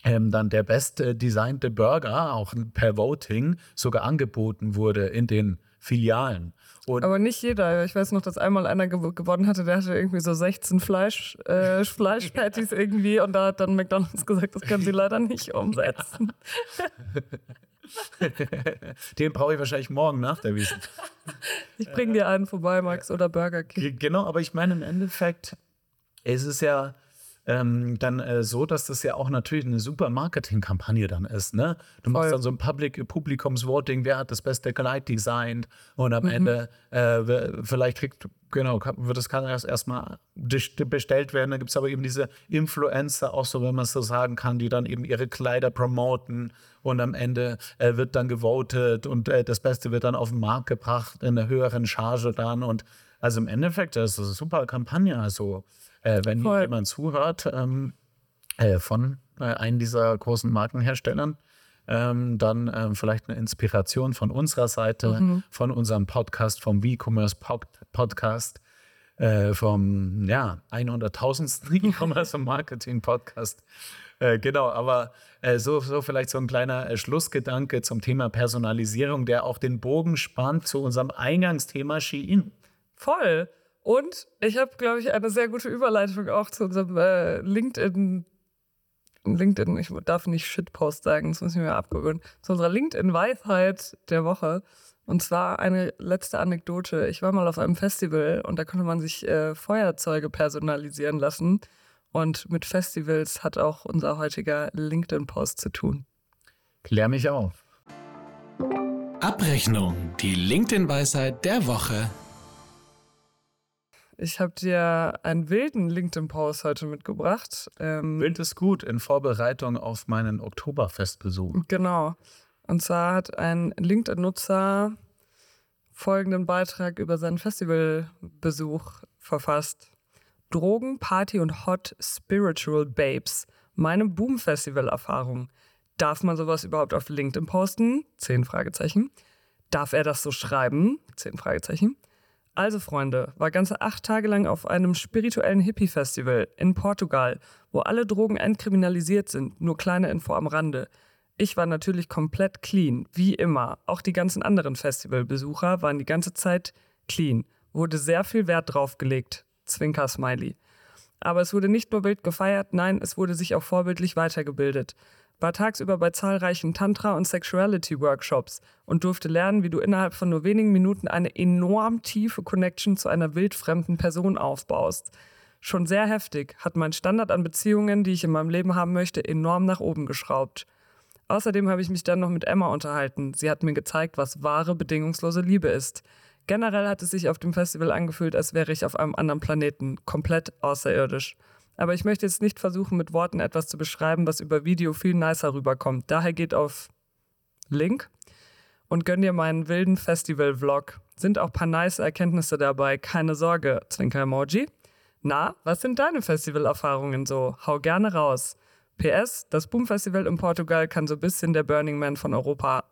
[SPEAKER 3] ähm, dann der best designte Burger auch per Voting sogar angeboten wurde in den Filialen.
[SPEAKER 2] Und aber nicht jeder. Ich weiß noch, dass einmal einer gew gewonnen hatte, der hatte irgendwie so 16 Fleisch, äh, Fleischpatties irgendwie und da hat dann McDonalds gesagt, das können sie leider nicht umsetzen.
[SPEAKER 3] Den brauche ich wahrscheinlich morgen nach der Wiesn.
[SPEAKER 2] Ich bringe dir einen vorbei, Max, oder Burger King.
[SPEAKER 3] Genau, aber ich meine, im Endeffekt ist es ja ähm, dann äh, so, dass das ja auch natürlich eine super Marketingkampagne dann ist. Ne? Du machst dann so ein Public Publikumsvoting, wer hat das beste Kleid designt und am mhm. Ende äh, vielleicht kriegt Genau, wird das kann erst erstmal bestellt werden. Da gibt es aber eben diese Influencer, auch so, wenn man es so sagen kann, die dann eben ihre Kleider promoten und am Ende äh, wird dann gewotet und äh, das Beste wird dann auf den Markt gebracht in einer höheren Charge dann. Und also im Endeffekt, das ist eine super Kampagne. Also äh, wenn Voll. jemand zuhört ähm, äh, von äh, einem dieser großen Markenherstellern, ähm, dann ähm, vielleicht eine Inspiration von unserer Seite, mhm. von unserem Podcast, vom WeCommerce Podcast, äh, vom ja, 100.000. E-Commerce und Marketing Podcast. Äh, genau, aber äh, so, so vielleicht so ein kleiner äh, Schlussgedanke zum Thema Personalisierung, der auch den Bogen spannt zu unserem Eingangsthema Shein.
[SPEAKER 2] Voll. Und ich habe, glaube ich, eine sehr gute Überleitung auch zu unserem äh, LinkedIn. LinkedIn, ich darf nicht Shitpost sagen, das muss ich mir abgewöhnen. Zu unserer LinkedIn-Weisheit der Woche. Und zwar eine letzte Anekdote. Ich war mal auf einem Festival und da konnte man sich äh, Feuerzeuge personalisieren lassen. Und mit Festivals hat auch unser heutiger LinkedIn-Post zu tun.
[SPEAKER 3] Klär mich auf.
[SPEAKER 4] Abrechnung, die LinkedIn-Weisheit der Woche.
[SPEAKER 2] Ich habe dir einen wilden LinkedIn-Post heute mitgebracht.
[SPEAKER 3] Ähm, Wild ist gut in Vorbereitung auf meinen Oktoberfestbesuch.
[SPEAKER 2] Genau. Und zwar hat ein LinkedIn-Nutzer folgenden Beitrag über seinen Festivalbesuch verfasst. Drogen, Party und Hot Spiritual Babes. Meine Boom-Festival-Erfahrung. Darf man sowas überhaupt auf LinkedIn posten? Zehn Fragezeichen. Darf er das so schreiben? Zehn Fragezeichen. Also Freunde, war ganze acht Tage lang auf einem spirituellen Hippie-Festival in Portugal, wo alle Drogen entkriminalisiert sind, nur kleine Info am Rande. Ich war natürlich komplett clean, wie immer. Auch die ganzen anderen Festivalbesucher waren die ganze Zeit clean. Wurde sehr viel Wert drauf gelegt. Zwinker Smiley. Aber es wurde nicht nur wild gefeiert, nein, es wurde sich auch vorbildlich weitergebildet war tagsüber bei zahlreichen Tantra- und Sexuality-Workshops und durfte lernen, wie du innerhalb von nur wenigen Minuten eine enorm tiefe Connection zu einer wildfremden Person aufbaust. Schon sehr heftig, hat mein Standard an Beziehungen, die ich in meinem Leben haben möchte, enorm nach oben geschraubt. Außerdem habe ich mich dann noch mit Emma unterhalten. Sie hat mir gezeigt, was wahre, bedingungslose Liebe ist. Generell hat es sich auf dem Festival angefühlt, als wäre ich auf einem anderen Planeten, komplett außerirdisch. Aber ich möchte jetzt nicht versuchen, mit Worten etwas zu beschreiben, was über Video viel nicer rüberkommt. Daher geht auf Link. und gönn dir meinen wilden Festival-Vlog. Sind auch paar nice Erkenntnisse dabei, keine Sorge, Zwinker-Emoji. Na, was sind deine Festivalerfahrungen so? Hau gerne raus. PS, das Boom Festival in Portugal kann so ein bisschen der Burning Man von Europa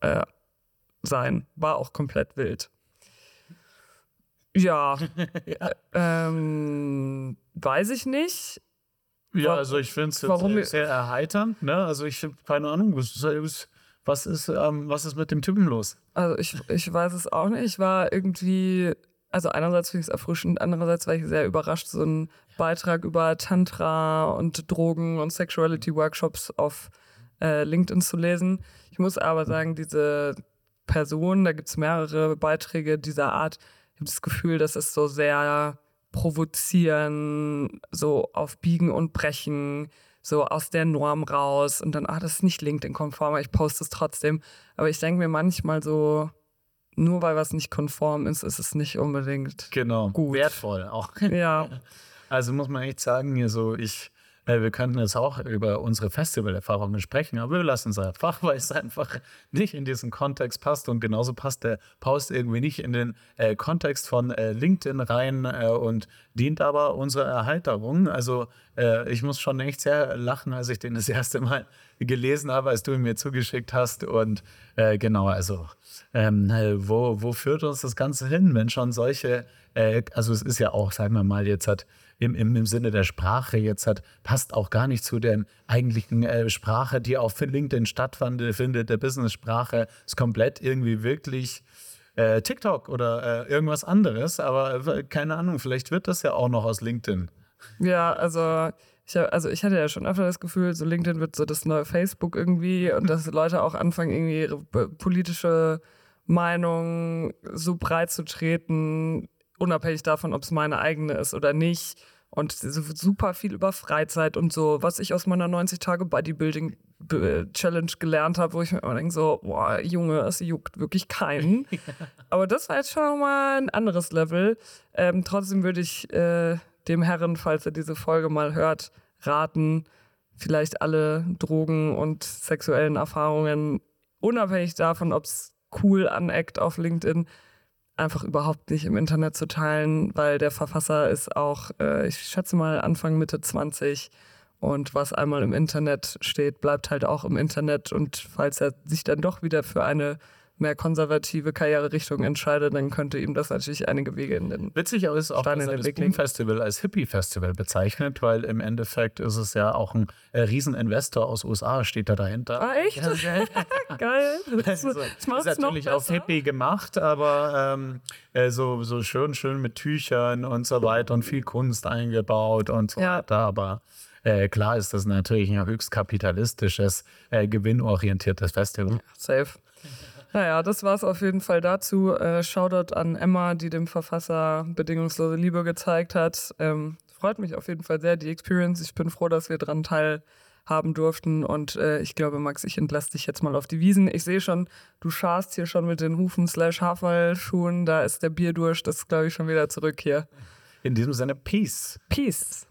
[SPEAKER 2] äh, sein. War auch komplett wild. Ja. Ähm, weiß ich nicht.
[SPEAKER 3] Ja, also ich finde es sehr, sehr erheiternd. Ne? Also ich finde, keine Ahnung, was ist, was ist, ähm, was ist mit dem Typen los?
[SPEAKER 2] Also ich, ich weiß es auch nicht. Ich war irgendwie, also einerseits finde ich es erfrischend, andererseits war ich sehr überrascht, so einen Beitrag über Tantra und Drogen und Sexuality-Workshops auf äh, LinkedIn zu lesen. Ich muss aber sagen, diese Person, da gibt es mehrere Beiträge dieser Art, ich habe das Gefühl, dass es so sehr provozieren, so auf Biegen und Brechen, so aus der Norm raus und dann, ah, das ist nicht LinkedIn-konform, ich poste es trotzdem. Aber ich denke mir manchmal so, nur weil was nicht konform ist, ist es nicht unbedingt
[SPEAKER 3] genau.
[SPEAKER 2] gut.
[SPEAKER 3] Wertvoll auch.
[SPEAKER 2] Ja.
[SPEAKER 3] Also muss man echt sagen, hier so, ich wir könnten jetzt auch über unsere Festivalerfahrungen sprechen, aber wir lassen es einfach, weil es einfach nicht in diesen Kontext passt. Und genauso passt der Post irgendwie nicht in den äh, Kontext von äh, LinkedIn rein äh, und dient aber unserer Erheiterung. Also äh, ich muss schon echt sehr lachen, als ich den das erste Mal gelesen habe, als du ihn mir zugeschickt hast. Und äh, genau, also ähm, wo, wo führt uns das Ganze hin, wenn schon solche, also es ist ja auch, sagen wir mal, jetzt hat im, im, im Sinne der Sprache jetzt hat, passt auch gar nicht zu der eigentlichen äh, Sprache, die auf LinkedIn stattfindet, der Business-Sprache, ist komplett irgendwie wirklich äh, TikTok oder äh, irgendwas anderes, aber äh, keine Ahnung, vielleicht wird das ja auch noch aus LinkedIn.
[SPEAKER 2] Ja, also ich, also ich hatte ja schon öfter das Gefühl, so LinkedIn wird so das neue Facebook irgendwie und dass Leute auch anfangen, irgendwie ihre politische Meinung so breit zu treten, unabhängig davon, ob es meine eigene ist oder nicht. Und super viel über Freizeit und so, was ich aus meiner 90 Tage Bodybuilding Challenge gelernt habe, wo ich mir immer denke, so, boah, Junge, es juckt wirklich keinen. Aber das war jetzt schon mal ein anderes Level. Ähm, trotzdem würde ich äh, dem Herren, falls er diese Folge mal hört, raten, vielleicht alle Drogen und sexuellen Erfahrungen, unabhängig davon, ob es cool aneckt auf LinkedIn, einfach überhaupt nicht im Internet zu teilen, weil der Verfasser ist auch, äh, ich schätze mal, Anfang, Mitte 20. Und was einmal im Internet steht, bleibt halt auch im Internet. Und falls er sich dann doch wieder für eine mehr konservative Karriererichtung entscheidet, dann könnte ihm das natürlich einige Wege in den
[SPEAKER 3] Witzig ist auch, Stein dass er das Boom-Festival als Hippie-Festival bezeichnet, weil im Endeffekt ist es ja auch ein äh, Rieseninvestor aus USA steht da dahinter.
[SPEAKER 2] Ah, echt? Ja, Geil. Das,
[SPEAKER 3] das, das ist natürlich auch Hippie gemacht, aber ähm, äh, so, so schön, schön mit Tüchern und so weiter und viel Kunst eingebaut und so ja. weiter, aber äh, klar ist das natürlich ein höchst kapitalistisches, äh, gewinnorientiertes Festival.
[SPEAKER 2] Safe. Naja, das war es auf jeden Fall dazu. Äh, Shoutout an Emma, die dem Verfasser bedingungslose Liebe gezeigt hat. Ähm, freut mich auf jeden Fall sehr, die Experience. Ich bin froh, dass wir dran teilhaben durften. Und äh, ich glaube, Max, ich entlasse dich jetzt mal auf die Wiesen. Ich sehe schon, du scharst hier schon mit den Hufen slash Haferlschuhen. Da ist der Bierdurst. Das ist, glaube ich, schon wieder zurück hier.
[SPEAKER 3] In diesem Sinne, Peace.
[SPEAKER 2] Peace.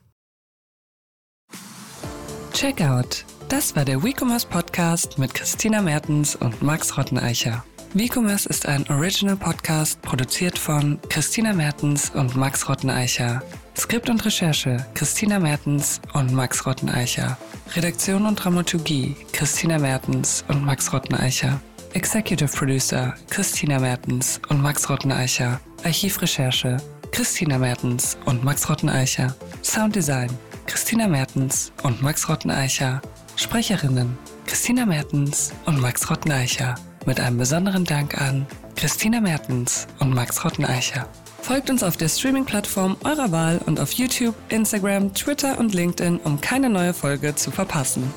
[SPEAKER 1] Checkout. Das war der WeCommerce Podcast mit Christina Mertens und Max Rotteneicher. WeCommerce ist ein Original Podcast produziert von Christina Mertens und Max Rotteneicher. Skript und Recherche Christina Mertens und Max Rotteneicher. Redaktion und Dramaturgie Christina Mertens und Max Rotteneicher. Executive Producer Christina Mertens und Max Rotteneicher. Archivrecherche Christina Mertens und Max Rotteneicher. Sounddesign Christina Mertens und Max Rotteneicher. Sprecherinnen Christina Mertens und Max Rotteneicher. Mit einem besonderen Dank an Christina Mertens und Max Rotteneicher. Folgt uns auf der Streaming-Plattform eurer Wahl und auf YouTube, Instagram, Twitter und LinkedIn, um keine neue Folge zu verpassen.